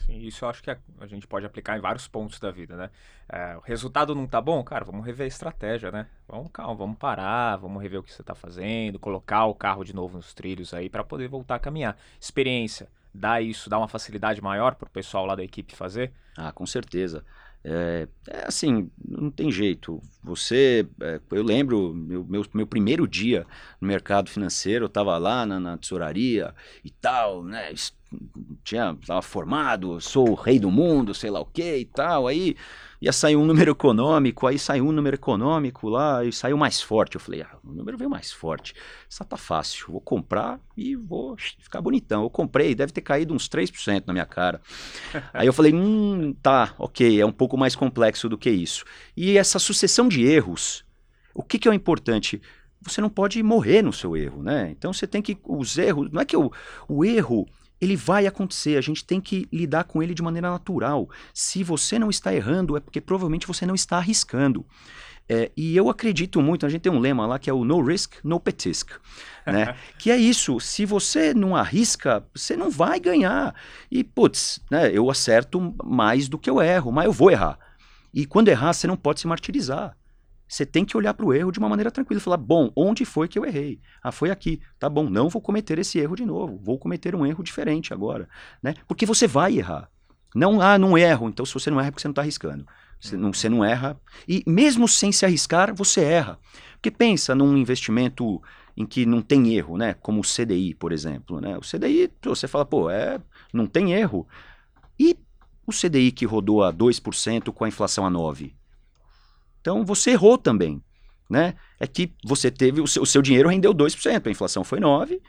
Sim, isso eu acho que a, a, gente pode aplicar em vários pontos da vida, né? É, o resultado não tá bom, cara, vamos rever a estratégia, né? Vamos calma, vamos parar, vamos rever o que você tá fazendo, colocar o carro de novo nos trilhos aí para poder voltar a caminhar. Experiência, dá isso, dá uma facilidade maior para o pessoal lá da equipe fazer? Ah, com certeza. É, é, assim, não tem jeito. Você, é, eu lembro, meu, meu, meu, primeiro dia no mercado financeiro, eu estava lá na, na tesouraria e tal, né? Tinha, tava formado, sou o rei do mundo, sei lá o que e tal. Aí ia sair um número econômico, aí saiu um número econômico lá e saiu mais forte. Eu falei, ah, o número veio mais forte. Isso tá fácil, vou comprar e vou ficar bonitão. Eu comprei, deve ter caído uns 3% na minha cara. aí eu falei, hum, tá, ok, é um pouco mais complexo do que isso. E essa sucessão de erros, o que, que é o importante? Você não pode morrer no seu erro, né? Então você tem que. Os erros. Não é que o, o erro ele vai acontecer, a gente tem que lidar com ele de maneira natural. Se você não está errando, é porque provavelmente você não está arriscando. É, e eu acredito muito, a gente tem um lema lá que é o no risk, no petisc. Né? que é isso, se você não arrisca, você não vai ganhar. E, putz, né, eu acerto mais do que eu erro, mas eu vou errar. E quando errar, você não pode se martirizar. Você tem que olhar para o erro de uma maneira tranquila, falar, bom, onde foi que eu errei? Ah, foi aqui. Tá bom, não vou cometer esse erro de novo, vou cometer um erro diferente agora, né? Porque você vai errar. Não, ah, não erro. Então, se você não erra, é porque você não está arriscando. Você não, você não erra. E mesmo sem se arriscar, você erra. Porque pensa num investimento em que não tem erro, né? Como o CDI, por exemplo. Né? O CDI, você fala, pô, é, não tem erro. E o CDI que rodou a 2% com a inflação a 9%? Então você errou também. Né? É que você teve, o seu, o seu dinheiro rendeu 2%, a inflação foi 9%,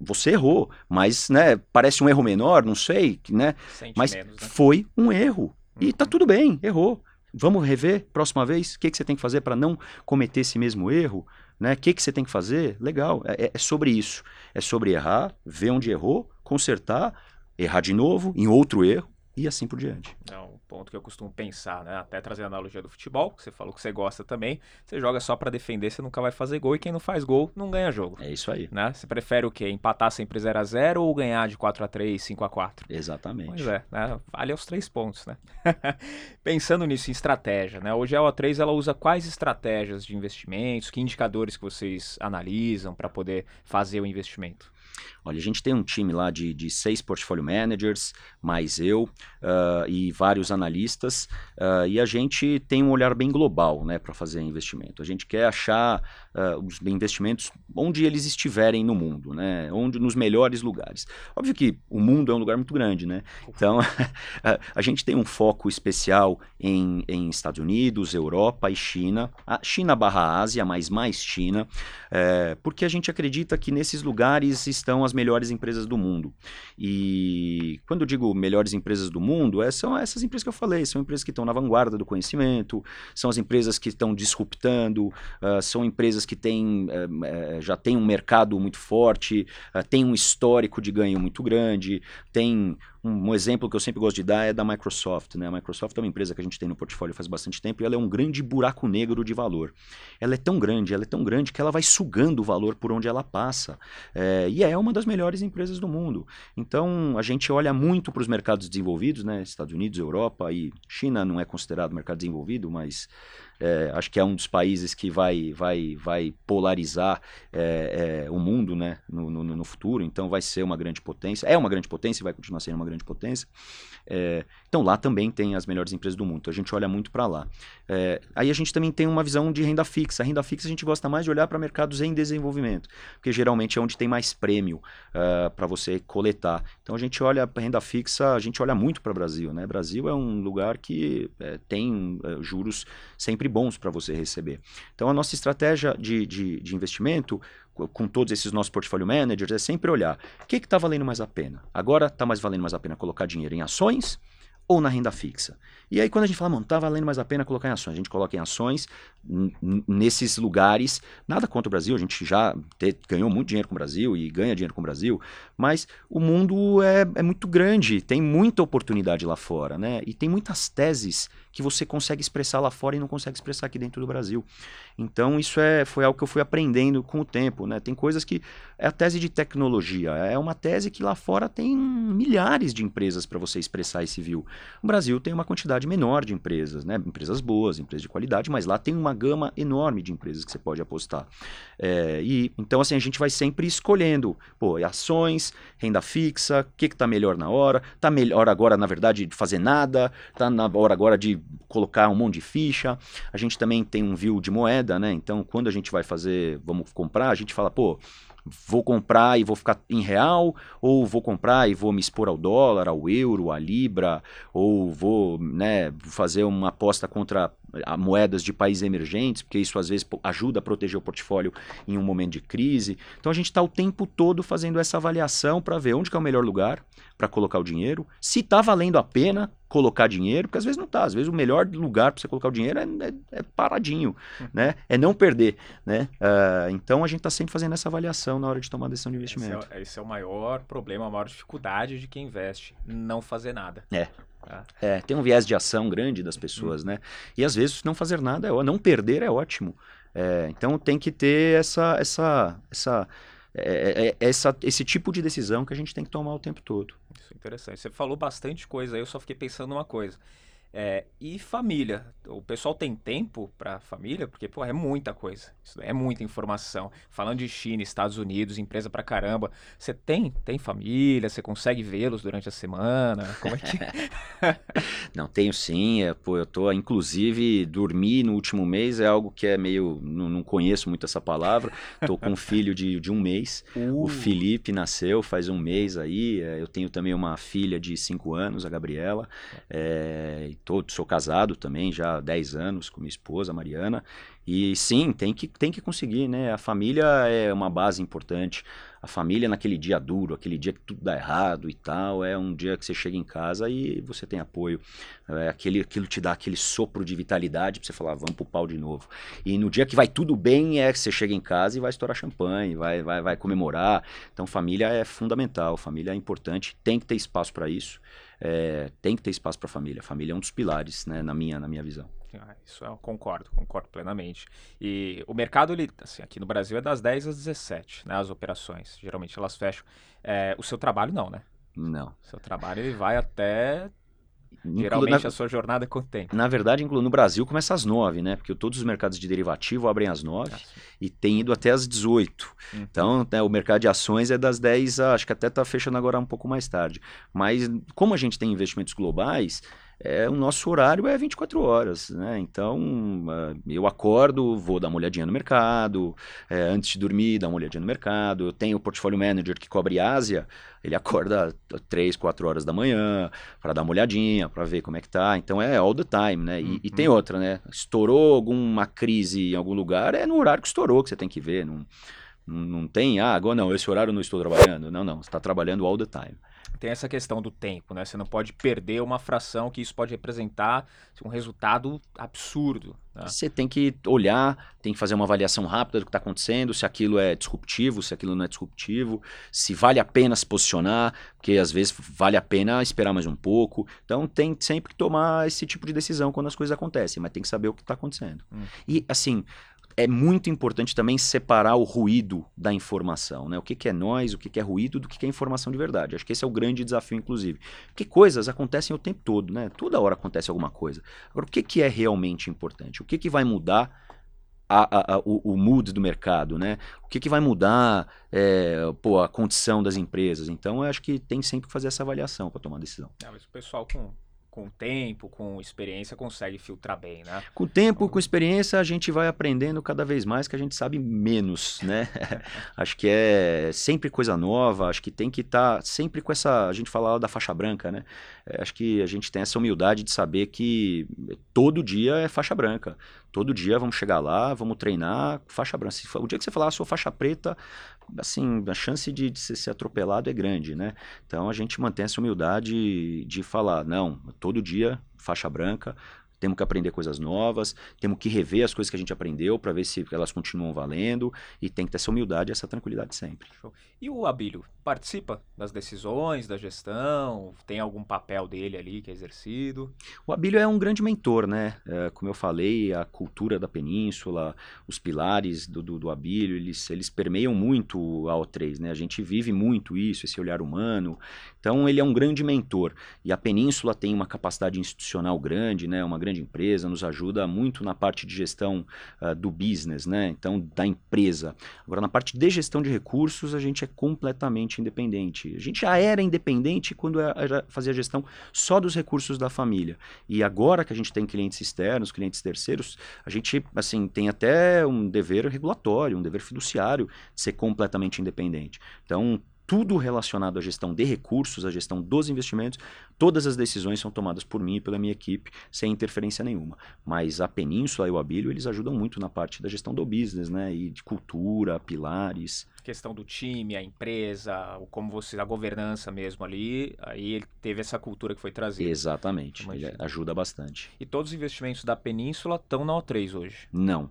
você errou, mas né, parece um erro menor, não sei, né? mas menos, né? foi um erro. Uhum. E tá uhum. tudo bem, errou. Vamos rever próxima vez? O que, que você tem que fazer para não cometer esse mesmo erro? Né? O que, que você tem que fazer? Legal, é, é, é sobre isso. É sobre errar, ver onde errou, consertar, errar de novo em outro erro e assim por diante. Não, ponto que eu costumo pensar, né? Até trazer a analogia do futebol, que você falou que você gosta também. Você joga só para defender, você nunca vai fazer gol e quem não faz gol não ganha jogo. É isso aí. Né? Você prefere o quê? Empatar sempre 0 a 0 ou ganhar de 4 a 3, 5 a 4? Exatamente. Pois é, né? Vale aos três pontos, né? Pensando nisso em estratégia, né? Hoje a O3 ela usa quais estratégias de investimentos, que indicadores que vocês analisam para poder fazer o investimento? Olha, a gente tem um time lá de, de seis portfólio managers, mais eu uh, e vários analistas, uh, e a gente tem um olhar bem global né, para fazer investimento. A gente quer achar uh, os investimentos onde eles estiverem no mundo, né, onde nos melhores lugares. Óbvio que o mundo é um lugar muito grande, né? Então a gente tem um foco especial em, em Estados Unidos, Europa e China. China barra Ásia, mas mais China, é, porque a gente acredita que nesses lugares estão as melhores empresas do mundo. E quando eu digo melhores empresas do mundo, é, são essas empresas que eu falei, são empresas que estão na vanguarda do conhecimento, são as empresas que estão disruptando, uh, são empresas que têm, uh, uh, já têm um mercado muito forte, têm um histórico de ganho muito grande, têm um, exemplo que eu sempre gosto de dar é da Microsoft. Né? A Microsoft é uma empresa que a gente tem no portfólio faz bastante tempo e ela é um grande buraco negro de valor. Ela é tão grande, ela é tão grande que ela vai sugando o valor por onde ela passa. É, e é uma das melhores empresas do mundo. Então, a gente olha muito para os mercados desenvolvidos, né? Estados Unidos, Europa e China não é considerado mercado desenvolvido, mas é, acho que é um dos países que vai, vai, vai polarizar é, é, o mundo né, no, no, no, futuro, então vai ser uma grande potência. É uma grande potência e vai continuar sendo uma grande potência. Então lá também tem as melhores empresas do mundo, então a gente olha muito para lá. É, aí a gente também tem uma visão de renda fixa. A renda fixa a gente gosta mais de olhar para mercados em desenvolvimento, porque geralmente é onde tem mais prêmio uh, para você coletar. Então a gente olha para renda fixa, a gente olha muito para o Brasil. Né? Brasil é um lugar que é, tem uh, juros sempre bons para você receber. Então a nossa estratégia de, de, de investimento com todos esses nossos portfólio managers é sempre olhar o que está valendo mais a pena. Agora está mais valendo mais a pena colocar dinheiro em ações ou na renda fixa. E aí quando a gente fala, mano, tá valendo mais a pena colocar em ações, a gente coloca em ações nesses lugares, nada contra o Brasil, a gente já te, ganhou muito dinheiro com o Brasil e ganha dinheiro com o Brasil, mas o mundo é, é muito grande, tem muita oportunidade lá fora, né? E tem muitas teses que você consegue expressar lá fora e não consegue expressar aqui dentro do Brasil. Então isso é, foi algo que eu fui aprendendo com o tempo, né? Tem coisas que é a tese de tecnologia, é uma tese que lá fora tem milhares de empresas para você expressar esse view. O Brasil tem uma quantidade menor de empresas, né? Empresas boas, empresas de qualidade, mas lá tem uma gama enorme de empresas que você pode apostar. É, e então assim a gente vai sempre escolhendo, pô, ações, renda fixa, o que está melhor na hora, está melhor agora na verdade de fazer nada, está na hora agora de colocar um monte de ficha. A gente também tem um view de moeda, né? Então quando a gente vai fazer, vamos comprar, a gente fala, pô, vou comprar e vou ficar em real, ou vou comprar e vou me expor ao dólar, ao euro, à libra, ou vou né, fazer uma aposta contra a moedas de países emergentes, porque isso às vezes ajuda a proteger o portfólio em um momento de crise. Então a gente está o tempo todo fazendo essa avaliação para ver onde é o melhor lugar para colocar o dinheiro, se está valendo a pena colocar dinheiro, porque às vezes não está, às vezes o melhor lugar para você colocar o dinheiro é, é, é paradinho, uhum. né? É não perder, né? Uh, então a gente está sempre fazendo essa avaliação na hora de tomar a decisão de investimento. Esse é, esse é o maior problema, a maior dificuldade de quem investe, não fazer nada. É. Tá? É, tem um viés de ação grande das pessoas, uhum. né? E às vezes não fazer nada, é, não perder é ótimo. É, então tem que ter essa, essa, essa, é, é, é, essa, esse tipo de decisão que a gente tem que tomar o tempo todo. Isso é interessante. Você falou bastante coisa aí, eu só fiquei pensando numa coisa. É, e família? O pessoal tem tempo para família? Porque, pô, é muita coisa. Isso é muita informação. Falando de China, Estados Unidos, empresa pra caramba. Você tem, tem família? Você consegue vê-los durante a semana? Como é que. não, tenho sim. É, pô, eu tô, inclusive, dormir no último mês é algo que é meio. Não, não conheço muito essa palavra. Tô com um filho de, de um mês. Uh. O Felipe nasceu faz um mês aí. É, eu tenho também uma filha de cinco anos, a Gabriela. É, tô, sou casado também já há 10 anos com minha esposa, Mariana. E sim, tem que, tem que conseguir, né? A família é uma base importante. A família naquele dia duro, aquele dia que tudo dá errado e tal, é um dia que você chega em casa e você tem apoio. É aquele, aquilo te dá aquele sopro de vitalidade pra você falar, vamos pro pau de novo. E no dia que vai tudo bem, é que você chega em casa e vai estourar champanhe, vai, vai, vai comemorar. Então família é fundamental, família é importante, tem que ter espaço para isso é, tem que ter espaço para a família. A família é um dos pilares, né, na minha, na minha visão. Ah, isso eu concordo, concordo plenamente. E o mercado, ele, assim, aqui no Brasil é das 10 às 17, né, as operações. Geralmente elas fecham. É, o seu trabalho não, né? Não. O seu trabalho ele vai até Geralmente na, a sua jornada é quanto tempo? Na verdade, no Brasil começa às nove, né? Porque todos os mercados de derivativo abrem às nove ah, e tem ido até às 18. Uhum. Então, né, o mercado de ações é das 10, acho que até está fechando agora um pouco mais tarde. Mas como a gente tem investimentos globais, é, o nosso horário é 24 horas, né? Então, uh, eu acordo, vou dar uma olhadinha no mercado, é, antes de dormir, dar uma olhadinha no mercado. Eu tenho o portfólio manager que cobre Ásia, ele acorda 3, 4 horas da manhã para dar uma olhadinha, para ver como é que tá. Então, é all the time, né? E, uhum. e, tem outra, né? Estourou alguma crise em algum lugar, é no horário que estourou que você tem que ver, não, não, não tem, ah, agora não, esse horário eu não estou trabalhando. Não, não, você está trabalhando all the time tem essa questão do tempo, né? Você não pode perder uma fração que isso pode representar um resultado absurdo. Né? Você tem que olhar, tem que fazer uma avaliação rápida do que está acontecendo, se aquilo é disruptivo, se aquilo não é disruptivo, se vale a pena se posicionar, porque às vezes vale a pena esperar mais um pouco. Então tem sempre que tomar esse tipo de decisão quando as coisas acontecem, mas tem que saber o que está acontecendo. Hum. E assim, é muito importante também separar o ruído da informação, né? O que, que é nós, o que, que é ruído, do que, que é informação de verdade. Acho que esse é o grande desafio, inclusive. Porque coisas acontecem o tempo todo, né? Toda hora acontece alguma coisa. Agora, o que, que é realmente importante? O que, que vai mudar a, a, a, o, o, mood do mercado, né? O que, que vai mudar é, pô, a condição das empresas? Então, eu acho que tem sempre que fazer essa avaliação para tomar decisão. É, mas o pessoal com com o tempo, com experiência, consegue filtrar bem, né? Com o tempo, com experiência, a gente vai aprendendo cada vez mais que a gente sabe menos, né? acho que é sempre coisa nova, acho que tem que estar tá sempre com essa. A gente fala da faixa branca, né? É, acho que a gente tem essa humildade de saber que todo dia é faixa branca. Todo dia vamos chegar lá, vamos treinar, faixa branca. O dia que você falar a sua faixa preta, assim, a chance de, de ser atropelado é grande, né? Então a gente mantém essa humildade de falar, não, todo dia faixa branca, temos que aprender coisas novas, temos que rever as coisas que a gente aprendeu para ver se elas continuam valendo e tem que ter essa humildade e essa tranquilidade sempre. Show. E o Abílio participa das decisões, da gestão? Tem algum papel dele ali que é exercido? O Abílio é um grande mentor, né? É, como eu falei, a cultura da península, os pilares do, do, do Abílio, eles, eles permeiam muito a O3, né? A gente vive muito isso, esse olhar humano. Então, ele é um grande mentor. E a península tem uma capacidade institucional grande, né? Uma grande empresa, nos ajuda muito na parte de gestão uh, do business, né? Então, da empresa. Agora, na parte de gestão de recursos, a gente é completamente independente. A gente já era independente quando fazia a gestão só dos recursos da família. E agora que a gente tem clientes externos, clientes terceiros, a gente, assim, tem até um dever regulatório, um dever fiduciário de ser completamente independente. Então, tudo relacionado à gestão de recursos, à gestão dos investimentos, todas as decisões são tomadas por mim e pela minha equipe, sem interferência nenhuma. Mas a Península e o Abílio, eles ajudam muito na parte da gestão do business, né? E de cultura, pilares questão do time, a empresa, o como você, a governança mesmo ali, aí ele teve essa cultura que foi trazida. Exatamente, ele ajuda bastante. E todos os investimentos da Península estão na O3 hoje? Não.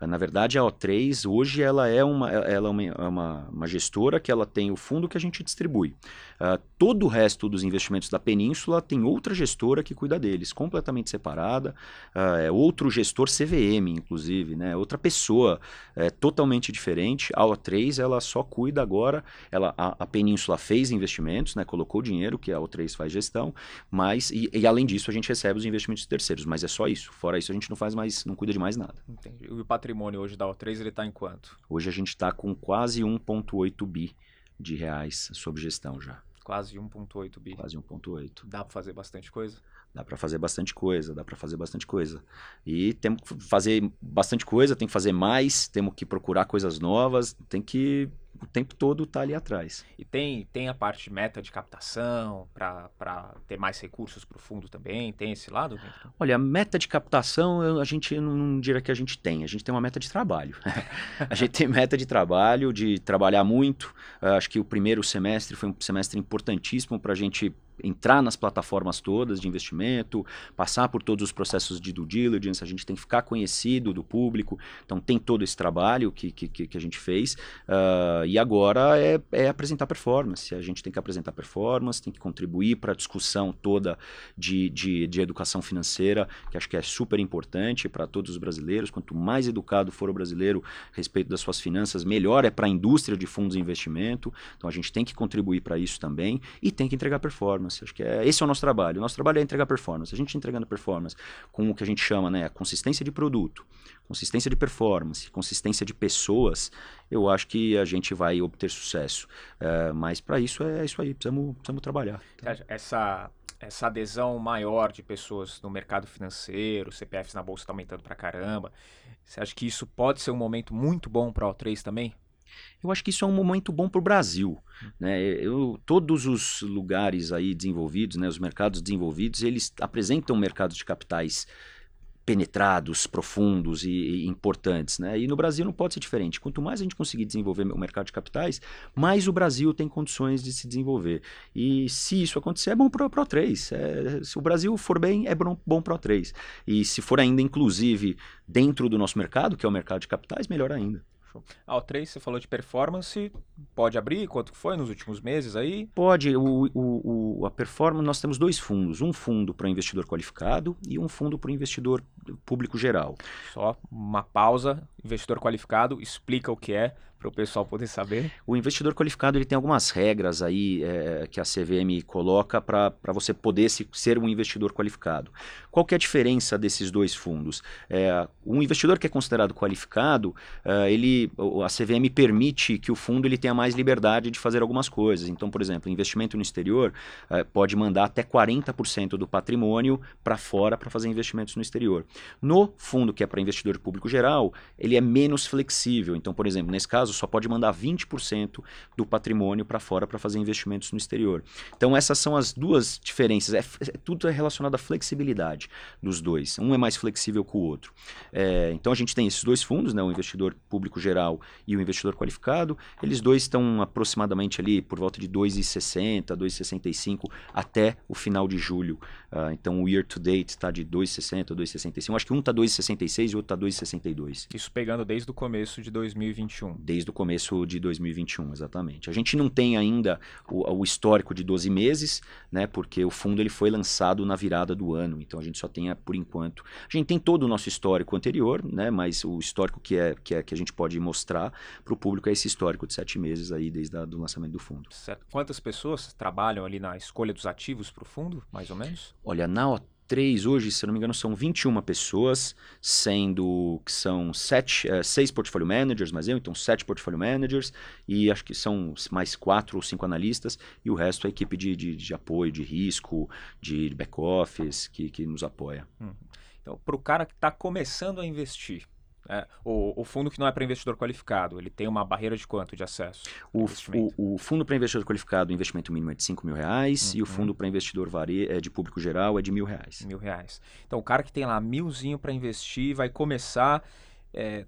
Na verdade, a O3 hoje ela é uma, ela é uma, é uma, uma gestora que ela tem o fundo que a gente distribui. Uh, todo o resto dos investimentos da Península tem outra gestora que cuida deles, completamente separada. Uh, é outro gestor CVM, inclusive, né? outra pessoa é, totalmente diferente. A O3 ela só cuida agora, ela, a, a Península fez investimentos, né? colocou dinheiro, que a O3 faz gestão, mas e, e, além disso a gente recebe os investimentos de terceiros, mas é só isso. Fora isso a gente não faz mais, não cuida de mais nada. Entendi. E o patrimônio hoje da O3 ele está em quanto? Hoje a gente está com quase 1,8 bi de reais sob gestão já. Quase 1,8 bi. Quase 1,8. Dá para fazer bastante coisa? Dá para fazer bastante coisa, dá para fazer bastante coisa. E temos que fazer bastante coisa, tem que fazer mais, temos que procurar coisas novas, tem que o tempo todo estar tá ali atrás. E tem, tem a parte de meta de captação para ter mais recursos para o fundo também? Tem esse lado? Olha, a meta de captação a gente não, não diria que a gente tem, a gente tem uma meta de trabalho. a gente tem meta de trabalho, de trabalhar muito. acho que o primeiro semestre foi um semestre importantíssimo para a gente entrar nas plataformas todas de investimento, passar por todos os processos de due diligence, a gente tem que ficar conhecido do público, então tem todo esse trabalho que, que, que a gente fez, uh, e agora é, é, apresentar performance, a gente tem que apresentar performance, tem que contribuir para a discussão toda de, de, de, educação financeira, que acho que é super importante para todos os brasileiros, quanto mais educado for o brasileiro a respeito das suas finanças, melhor é para a indústria de fundos de investimento, então a gente tem que contribuir para isso também, e tem que entregar performance, performance. Acho que é, esse é o nosso trabalho. O nosso trabalho é entregar performance. A gente entregando performance com o que a gente chama, né, consistência de produto, consistência de performance, consistência de pessoas, eu acho que a gente vai obter sucesso. É, mas para isso é isso aí, precisamos, precisamos trabalhar. Tá? Essa essa adesão maior de pessoas no mercado financeiro, CPFs na bolsa está aumentando para caramba. Você acha que isso pode ser um momento muito bom para o O3 também? Eu acho que isso é um momento bom para o Brasil. Né? Eu, todos os lugares aí desenvolvidos, né, os mercados desenvolvidos, eles apresentam mercados de capitais penetrados, profundos e, e, importantes. Né? E no Brasil não pode ser diferente. Quanto mais a gente conseguir desenvolver o mercado de capitais, mais o Brasil tem condições de se desenvolver. E se isso acontecer, é bom para o Pro 3. É, se o Brasil for bem, é bom, bom para o 3. E se for ainda, inclusive, dentro do nosso mercado, que é o mercado de capitais, melhor ainda. Ah, o 3, você falou de performance, pode abrir? Quanto foi nos últimos meses aí? Pode. O, o, o a performance, nós temos dois fundos. Um fundo para investidor qualificado e um fundo para investidor público geral. Só uma pausa. Investidor qualificado, explica o que é para o pessoal poder saber? O investidor qualificado ele tem algumas regras aí é, que a CVM coloca para você poder se, ser um investidor qualificado. Qual que é a diferença desses dois fundos? É, um investidor que é considerado qualificado, é, ele, a CVM permite que o fundo ele tenha mais liberdade de fazer algumas coisas. Então, por exemplo, investimento no exterior é, pode mandar até 40% do patrimônio para fora para fazer investimentos no exterior. No fundo que é para investidor público geral, ele é menos flexível. Então, por exemplo, nesse caso, só pode mandar 20% do patrimônio para fora para fazer investimentos no exterior. Então essas são as duas diferenças. É, é, tudo é relacionado à flexibilidade dos dois. Um é mais flexível que o outro. É, então a gente tem esses dois fundos, né, o investidor público geral e o investidor qualificado. Eles dois estão aproximadamente ali por volta de 2,60, 2,65 até o final de julho. Uh, então o year to date está de 2,60, 2,65. Acho que um está 2,66 e o outro está 2,62. Isso pegando desde o começo de 2021. Desde desde o começo de 2021, exatamente. A gente não tem ainda o, o, histórico de 12 meses, né, porque o fundo ele foi lançado na virada do ano, então a gente só tem, por enquanto, a gente tem todo o nosso histórico anterior, né, mas o histórico que, é, que, é, que a gente pode mostrar para o público é esse histórico de sete meses aí desde o lançamento do fundo. Certo. Quantas pessoas trabalham ali na escolha dos ativos para o fundo, mais ou menos? Olha, na três hoje, se não me engano, são 21 pessoas, sendo que são sete, é, seis portfólio managers, mas eu, então sete portfólio managers, e acho que são mais quatro ou cinco analistas, e o resto é a equipe de, de, de apoio, de risco, de back-office, que, que nos apoia. Hum. Então, para o cara que está começando a investir, é, o, o, fundo que não é para investidor qualificado, ele tem uma barreira de quanto de acesso? O, o, o fundo para investidor qualificado, o investimento mínimo é de 5 mil reais uhum. e o uhum. fundo para investidor vare, é de público geral é de mil reais. Mil reais. Então, o cara que tem lá milzinho para investir vai começar. É,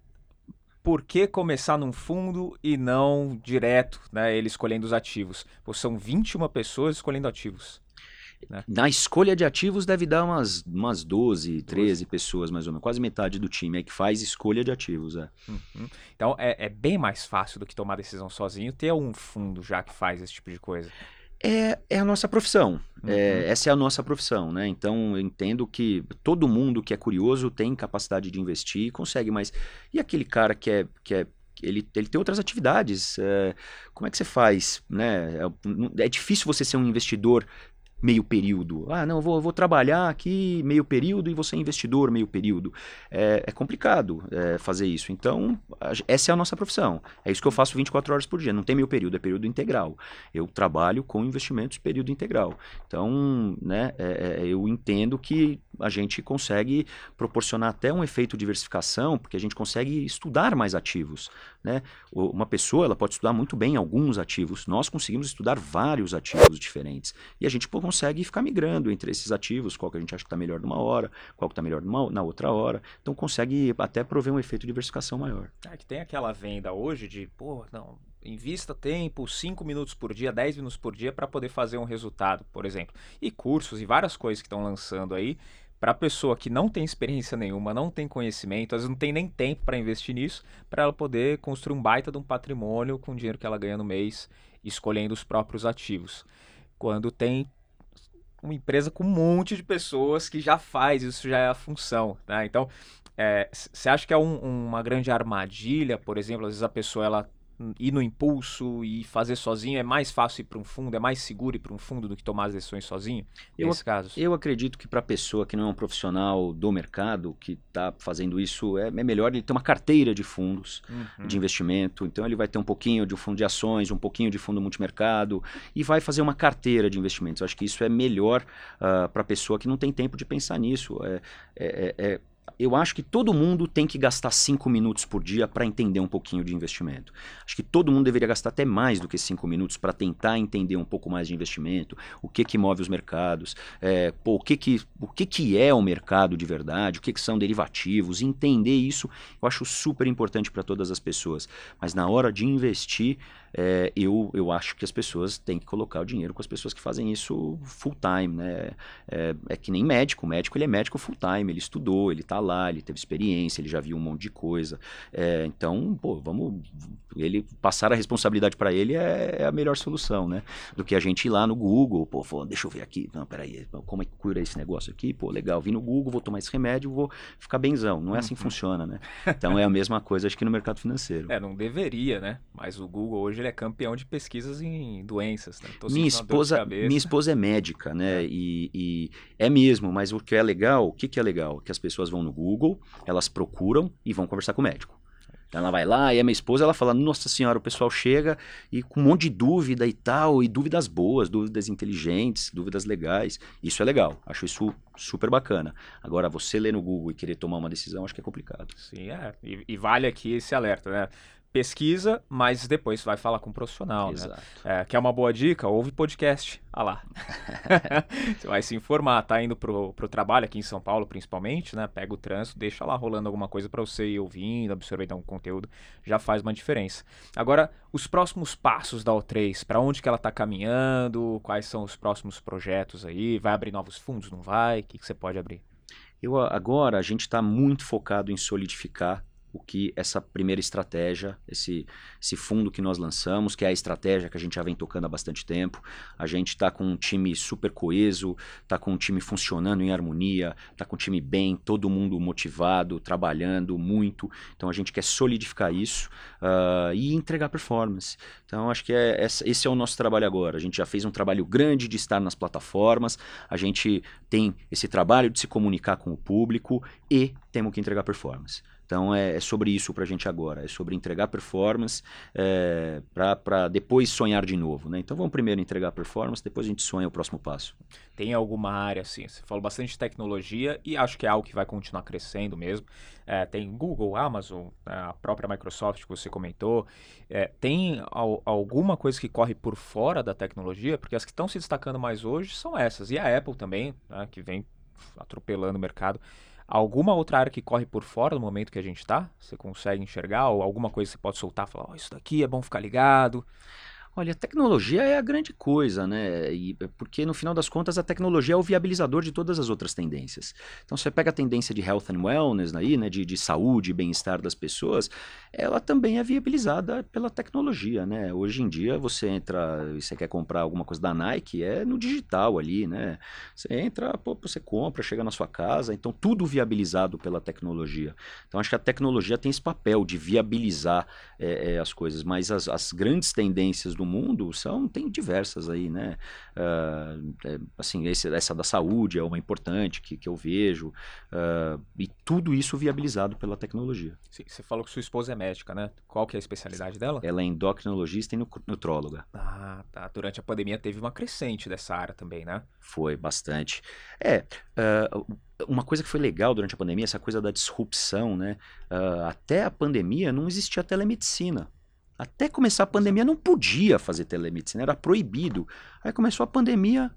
por que começar num fundo e não direto, né, ele escolhendo os ativos? Pô, são 21 pessoas escolhendo ativos. Né? Na escolha de ativos deve dar umas, umas 12, 13 12. pessoas, mais ou menos. Quase metade do time é que faz escolha de ativos. É. Uhum. Então é, é, bem mais fácil do que tomar decisão sozinho ter um fundo já que faz esse tipo de coisa. É, é a nossa profissão. É, uhum. É, essa é a nossa profissão, né? Então eu entendo que todo mundo que é curioso tem capacidade de investir e consegue, mas e aquele cara que é, que é ele, ele tem outras atividades. É, como é que você faz? Né? É, é, difícil você ser um investidor meio período. Ah, não, vou, vou trabalhar aqui meio período e você é investidor meio período. É, é complicado é, fazer isso. Então, essa é a nossa profissão. É isso que eu faço 24 horas por dia. Não tem meio período, é período integral. Eu trabalho com investimentos período integral. Então, né, é, é eu entendo que a gente consegue proporcionar até um efeito de diversificação, porque a gente consegue estudar mais ativos. Né? Uma pessoa ela pode estudar muito bem alguns ativos. Nós conseguimos estudar vários ativos diferentes. E a gente consegue ficar migrando entre esses ativos, qual que a gente acha que está melhor numa hora, qual que está melhor numa, na outra hora. Então consegue até prover um efeito de diversificação maior. É que tem aquela venda hoje de, pô, não, invista tempo, 5 minutos por dia, 10 minutos por dia para poder fazer um resultado, por exemplo. E cursos e várias coisas que estão lançando aí para a pessoa que não tem experiência nenhuma, não tem conhecimento, às vezes não tem nem tempo para investir nisso, para ela poder construir um baita de um patrimônio com o dinheiro que ela ganha no mês, escolhendo os próprios ativos. Quando tem uma empresa com um monte de pessoas que já faz, isso já é a função. Né? Então, você é, acha que é um, uma grande armadilha, por exemplo, às vezes a pessoa ela ir no impulso e fazer sozinho? É mais fácil ir para um fundo? É mais seguro ir para um fundo do que tomar as decisões sozinho? Eu, Nesse caso? Eu acredito que para a pessoa que não é um profissional do mercado, que está fazendo isso, é, é, melhor ele ter uma carteira de fundos uhum. de investimento. Então ele vai ter um pouquinho de fundo de ações, um pouquinho de fundo multimercado e vai fazer uma carteira de investimentos. Eu acho que isso é melhor uh, ah, para a pessoa que não tem tempo de pensar nisso. É, é, é, é eu acho que todo mundo tem que gastar cinco minutos por dia para entender um pouquinho de investimento. Acho que todo mundo deveria gastar até mais do que cinco minutos para tentar entender um pouco mais de investimento, o que que move os mercados, é, pô, o, que, que, o que, que é o mercado de verdade, o que, que são derivativos, entender isso eu acho super importante para todas as pessoas. Mas na hora de investir, é, eu, eu acho que as pessoas têm que colocar o dinheiro com as pessoas que fazem isso full time, né? É, é que nem médico, o médico ele é médico full time, ele estudou, ele está lá, ele teve experiência, ele já viu um monte de coisa. É, então, pô, vamos, ele passar a responsabilidade para ele é, é, a melhor solução, né? Do que a gente ir lá no Google, pô, pô deixa eu ver aqui, não, peraí, como é que cura esse negócio aqui? Pô, legal, vim no Google, vou tomar esse remédio, vou ficar benzão. Não é assim que uhum. funciona, né? Então é a mesma coisa, acho que no mercado financeiro. É, não deveria, né? Mas o Google hoje ele é campeão de pesquisas em doenças. Né? Minha esposa, minha esposa é médica, né? É. E, e, é mesmo, mas o que é legal, o que, que é legal? Que as pessoas vão no Google, elas procuram e vão conversar com o médico. Ela vai lá e a minha esposa ela fala: Nossa senhora, o pessoal chega e com um monte de dúvida e tal, e dúvidas boas, dúvidas inteligentes, dúvidas legais. Isso é legal, acho isso super bacana. Agora, você ler no Google e querer tomar uma decisão, acho que é complicado. Sim, é. E, e vale aqui esse alerta, né? Pesquisa, mas depois vai falar com um profissional. Exato. Né? É, quer uma boa dica? Ouve podcast. Ah lá. você vai se informar, tá indo pro, pro trabalho aqui em São Paulo, principalmente, né? Pega o trânsito, deixa lá rolando alguma coisa para você ir ouvindo, absorvendo algum conteúdo, já faz uma diferença. Agora, os próximos passos da O3, para onde que ela tá caminhando, quais são os próximos projetos aí? Vai abrir novos fundos, não vai? O que, que você pode abrir? Eu, agora a gente está muito focado em solidificar o que essa primeira estratégia, esse, esse fundo que nós lançamos, que é a estratégia que a gente já vem tocando há bastante tempo. A gente está com um time super coeso, está com um time funcionando em harmonia, está com um time bem, todo mundo motivado, trabalhando muito. Então a gente quer solidificar isso uh, e entregar performance. Então acho que é, esse é o nosso trabalho agora. A gente já fez um trabalho grande de estar nas plataformas, a gente tem esse trabalho de se comunicar com o público e temos que entregar performance. Então é, é sobre isso para a gente agora, é sobre entregar performance é, para depois sonhar de novo. Né? Então vamos primeiro entregar performance, depois a gente sonha o próximo passo. Tem alguma área assim? Você falou bastante de tecnologia e acho que é algo que vai continuar crescendo mesmo. É, tem Google, Amazon, a própria Microsoft que você comentou. É, tem al alguma coisa que corre por fora da tecnologia? Porque as que estão se destacando mais hoje são essas. E a Apple também, né, que vem atropelando o mercado. Alguma outra área que corre por fora do momento que a gente está? Você consegue enxergar? Ou alguma coisa que você pode soltar? Falar, oh, isso daqui é bom ficar ligado. Olha, a tecnologia é a grande coisa, né? E, é porque no final das contas a tecnologia é o viabilizador de todas as outras tendências. Então você pega a tendência de health and wellness aí, né? De, de saúde e bem-estar das pessoas, ela também é viabilizada pela tecnologia, né? Hoje em dia você entra e você quer comprar alguma coisa da Nike, é no digital ali, né? Você entra, pô, você compra, chega na sua casa, então tudo viabilizado pela tecnologia. Então acho que a tecnologia tem esse papel de viabilizar é, é, as coisas, mas as, as grandes tendências do mundo são tem diversas aí, né? Uh, é, assim, esse, essa da saúde é uma importante que, que eu vejo uh, e tudo isso viabilizado pela tecnologia. Sim, você falou que sua esposa é médica, né? Qual que é a especialidade dela? Ela é endocrinologista e nutróloga. Ah, tá. Durante a pandemia teve uma crescente dessa área também, né? Foi bastante. É, uh, uma coisa que foi legal durante a pandemia, essa coisa da disrupção, né? Uh, até a pandemia não existia telemedicina. Até começar a pandemia não podia fazer telemedicina, era proibido. Aí começou a pandemia,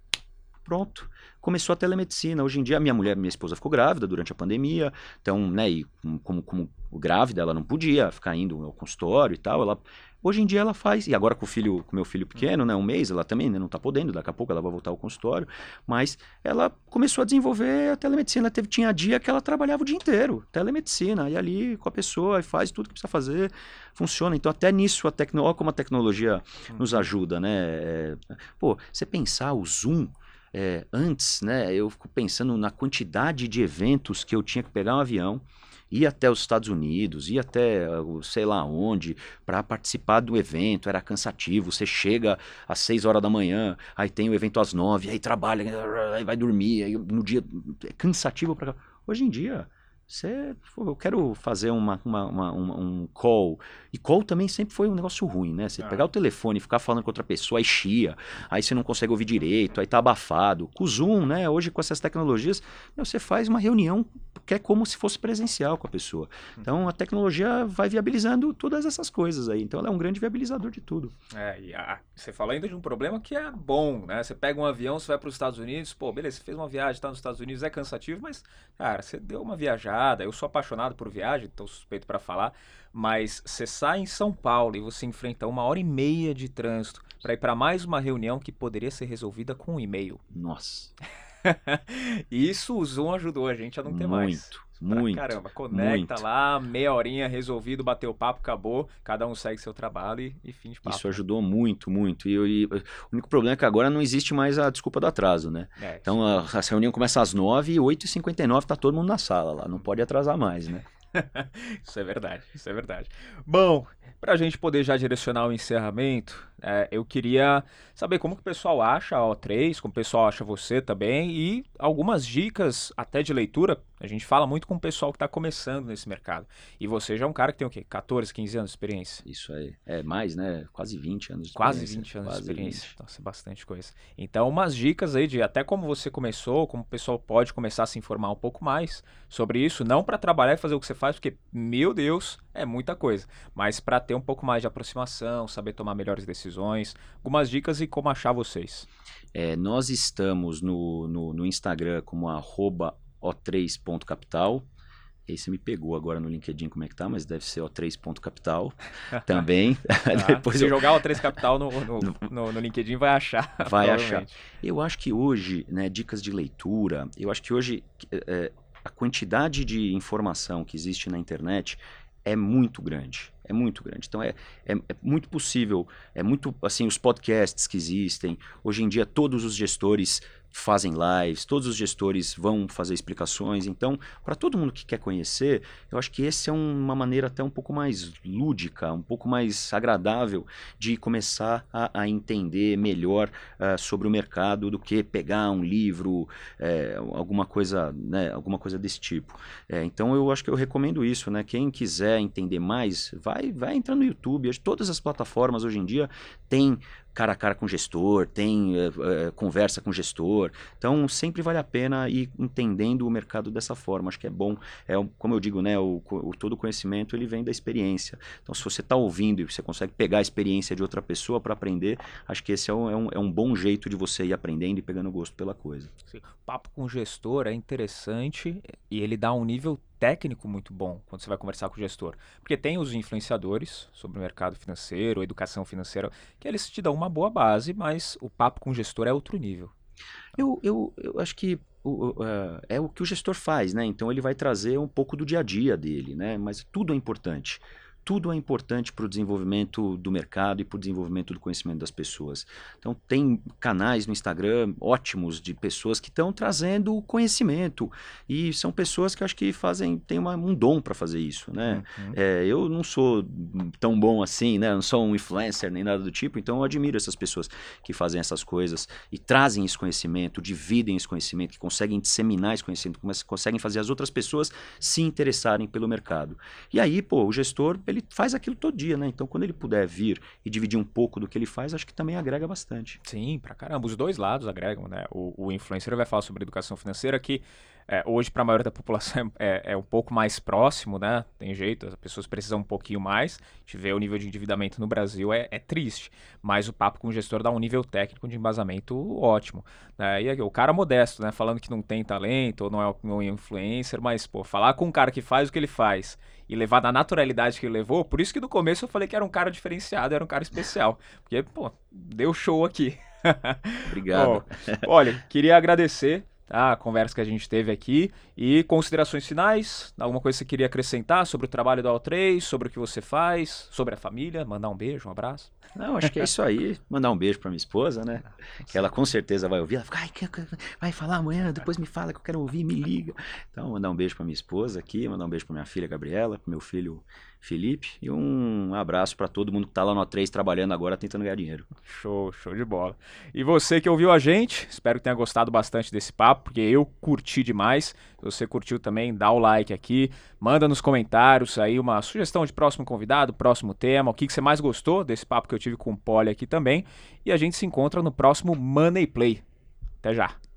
pronto. Começou a telemedicina. Hoje em dia, minha mulher, minha esposa ficou grávida durante a pandemia. Então, né, e como, como grávida, ela não podia ficar indo ao consultório e tal. Ela Hoje em dia ela faz, e agora com o filho, com meu filho pequeno, né, um mês, ela também né, não está podendo, daqui a pouco ela vai voltar ao consultório, mas ela começou a desenvolver a telemedicina. Ela teve, tinha dia que ela trabalhava o dia inteiro, telemedicina, e ali com a pessoa, e faz tudo que precisa fazer, funciona. Então até nisso, a tecno, olha como a tecnologia uhum. nos ajuda, né? É, pô, você pensar o Zoom, é, antes, né, eu fico pensando na quantidade de eventos que eu tinha que pegar um avião, ir até os Estados Unidos, ir até sei lá onde, para participar do evento, era cansativo. Você chega às 6 horas da manhã, aí tem o evento às 9, aí trabalha, aí vai dormir, aí no dia é cansativo para Hoje em dia, você, eu quero fazer uma, uma, uma, um call. E call também sempre foi um negócio ruim, né? Você ah. pegar o telefone e ficar falando com outra pessoa, aí chia, aí você não consegue ouvir direito, aí tá abafado. Com o Zoom, né? Hoje com essas tecnologias, você faz uma reunião que é como se fosse presencial com a pessoa. Então a tecnologia vai viabilizando todas essas coisas aí. Então ela é um grande viabilizador de tudo. É, e a, você fala ainda de um problema que é bom, né? Você pega um avião, você vai para os Estados Unidos, pô, beleza, você fez uma viagem, tá nos Estados Unidos, é cansativo, mas, cara, você deu uma viajada eu sou apaixonado por viagem, estou suspeito para falar, mas você sai em São Paulo e você enfrenta uma hora e meia de trânsito para ir para mais uma reunião que poderia ser resolvida com um e-mail. Nossa. isso o Zoom ajudou a gente a não ter muito, mais. Muito. Caramba, conecta muito. lá, meia horinha resolvido, bateu o papo, acabou, cada um segue seu trabalho e, e fim de papo. Isso ajudou muito, muito. E, e, o único problema é que agora não existe mais a desculpa do atraso, né? É, então a, a reunião começa às 9 e 8h59 tá todo mundo na sala lá, não pode atrasar mais, né? isso é verdade, isso é verdade. Bom, para a gente poder já direcionar o encerramento, é, eu queria saber como que o pessoal acha a O3, como o pessoal acha você também e algumas dicas até de leitura. A gente fala muito com o pessoal que está começando nesse mercado. E você já é um cara que tem o quê? 14, 15 anos de experiência? Isso aí. É mais, né? Quase 20 anos de Quase 20 anos Quase de experiência. 20. Nossa, é bastante coisa. Então, umas dicas aí de até como você começou, como o pessoal pode começar a se informar um pouco mais sobre isso. Não para trabalhar e fazer o que você faz, porque, meu Deus, é muita coisa. Mas para ter um pouco mais de aproximação, saber tomar melhores decisões, algumas dicas e como achar vocês. É, nós estamos no, no, no Instagram como o3.capital. Aí você me pegou agora no LinkedIn como é que tá, mas deve ser O3.capital também. Ah, Depois se eu... jogar O3 Capital no, no, no, no, LinkedIn vai achar. Vai achar. Eu acho que hoje, né, dicas de leitura, eu acho que hoje é, a quantidade de informação que existe na internet é muito grande. É muito grande. Então é, é, é, muito possível, é muito assim, os podcasts que existem. Hoje em dia, todos os gestores fazem lives, todos os gestores vão fazer explicações. Então, para todo mundo que quer conhecer, eu acho que essa é uma maneira até um pouco mais lúdica, um pouco mais agradável de começar a, a entender melhor uh, sobre o mercado do que pegar um livro, é, alguma coisa, né, alguma coisa desse tipo. É, então, eu acho que eu recomendo isso, né? Quem quiser entender mais, vai, vai entrar no YouTube. Todas as plataformas hoje em dia têm cara a cara com o gestor, tem uh, conversa com o gestor. Então, sempre vale a pena ir entendendo o mercado dessa forma. Acho que é bom. É, como eu digo, né, o, o todo conhecimento ele vem da experiência. Então, se você está ouvindo e você consegue pegar a experiência de outra pessoa para aprender, acho que esse é um, é, um, é um bom jeito de você ir aprendendo e pegando gosto pela coisa. Sim. Papo com o gestor é interessante e ele dá um nível técnico muito bom quando você vai conversar com o gestor. Porque tem os influenciadores sobre o mercado financeiro, educação financeira, que eles te dão uma boa base, mas o papo com o gestor é outro nível. Eu, eu, eu acho que o, uh, é o que o gestor faz, né? Então ele vai trazer um pouco do dia a dia dele, né? Mas tudo é importante tudo é importante para o desenvolvimento do mercado e para o desenvolvimento do conhecimento das pessoas. Então, tem canais no Instagram ótimos de pessoas que estão trazendo conhecimento e são pessoas que acho que fazem, têm uma, um dom para fazer isso, né? Uhum. É, eu não sou tão bom assim, né? Eu não sou um influencer nem nada do tipo, então eu admiro essas pessoas que fazem essas coisas e trazem esse conhecimento, dividem esse conhecimento, que conseguem disseminar esse conhecimento, conseguem fazer as outras pessoas se interessarem pelo mercado. E aí, pô, o gestor ele faz aquilo todo dia, né? Então, quando ele puder vir e dividir um pouco do que ele faz, acho que também agrega bastante. Sim, pra caramba. Os dois lados agregam, né? O, o influencer vai falar sobre educação financeira que é, hoje, para a maioria da população, é, é, um pouco mais próximo, né? Tem jeito, as pessoas precisam um pouquinho mais. A gente vê o nível de endividamento no Brasil, é, é triste. Mas o papo com o gestor dá um nível técnico de embasamento ótimo. Né? E o cara modesto, né? Falando que não tem talento, ou não é um influencer, mas, pô, falar com um cara que faz o que ele faz e levar na naturalidade que ele levou, por isso que no começo eu falei que era um cara diferenciado, era um cara especial. Porque, pô, deu show aqui. Obrigado. Bom, olha, queria agradecer? A conversa que a gente teve aqui. E considerações finais? Alguma coisa que você queria acrescentar sobre o trabalho do All3, sobre o que você faz, sobre a família? Mandar um beijo, um abraço? Não, acho que é isso aí. Mandar um beijo pra minha esposa, né? Que ela com certeza vai ouvir. Ela fica, ai, vai falar amanhã, depois me fala que eu quero ouvir, me liga. Então, mandar um beijo pra minha esposa aqui, mandar um beijo pra minha filha Gabriela, pro meu filho Felipe. E um abraço para todo mundo que tá lá no A3 trabalhando agora, tentando ganhar dinheiro. Show, show de bola. E você que ouviu a gente, espero que tenha gostado bastante desse papo, porque eu curti demais. Se você curtiu também, dá o like aqui, manda nos comentários aí uma sugestão de próximo convidado, próximo tema, o que, que você mais gostou desse papo que eu tive com o Poli aqui também. E a gente se encontra no próximo Money Play. Até já!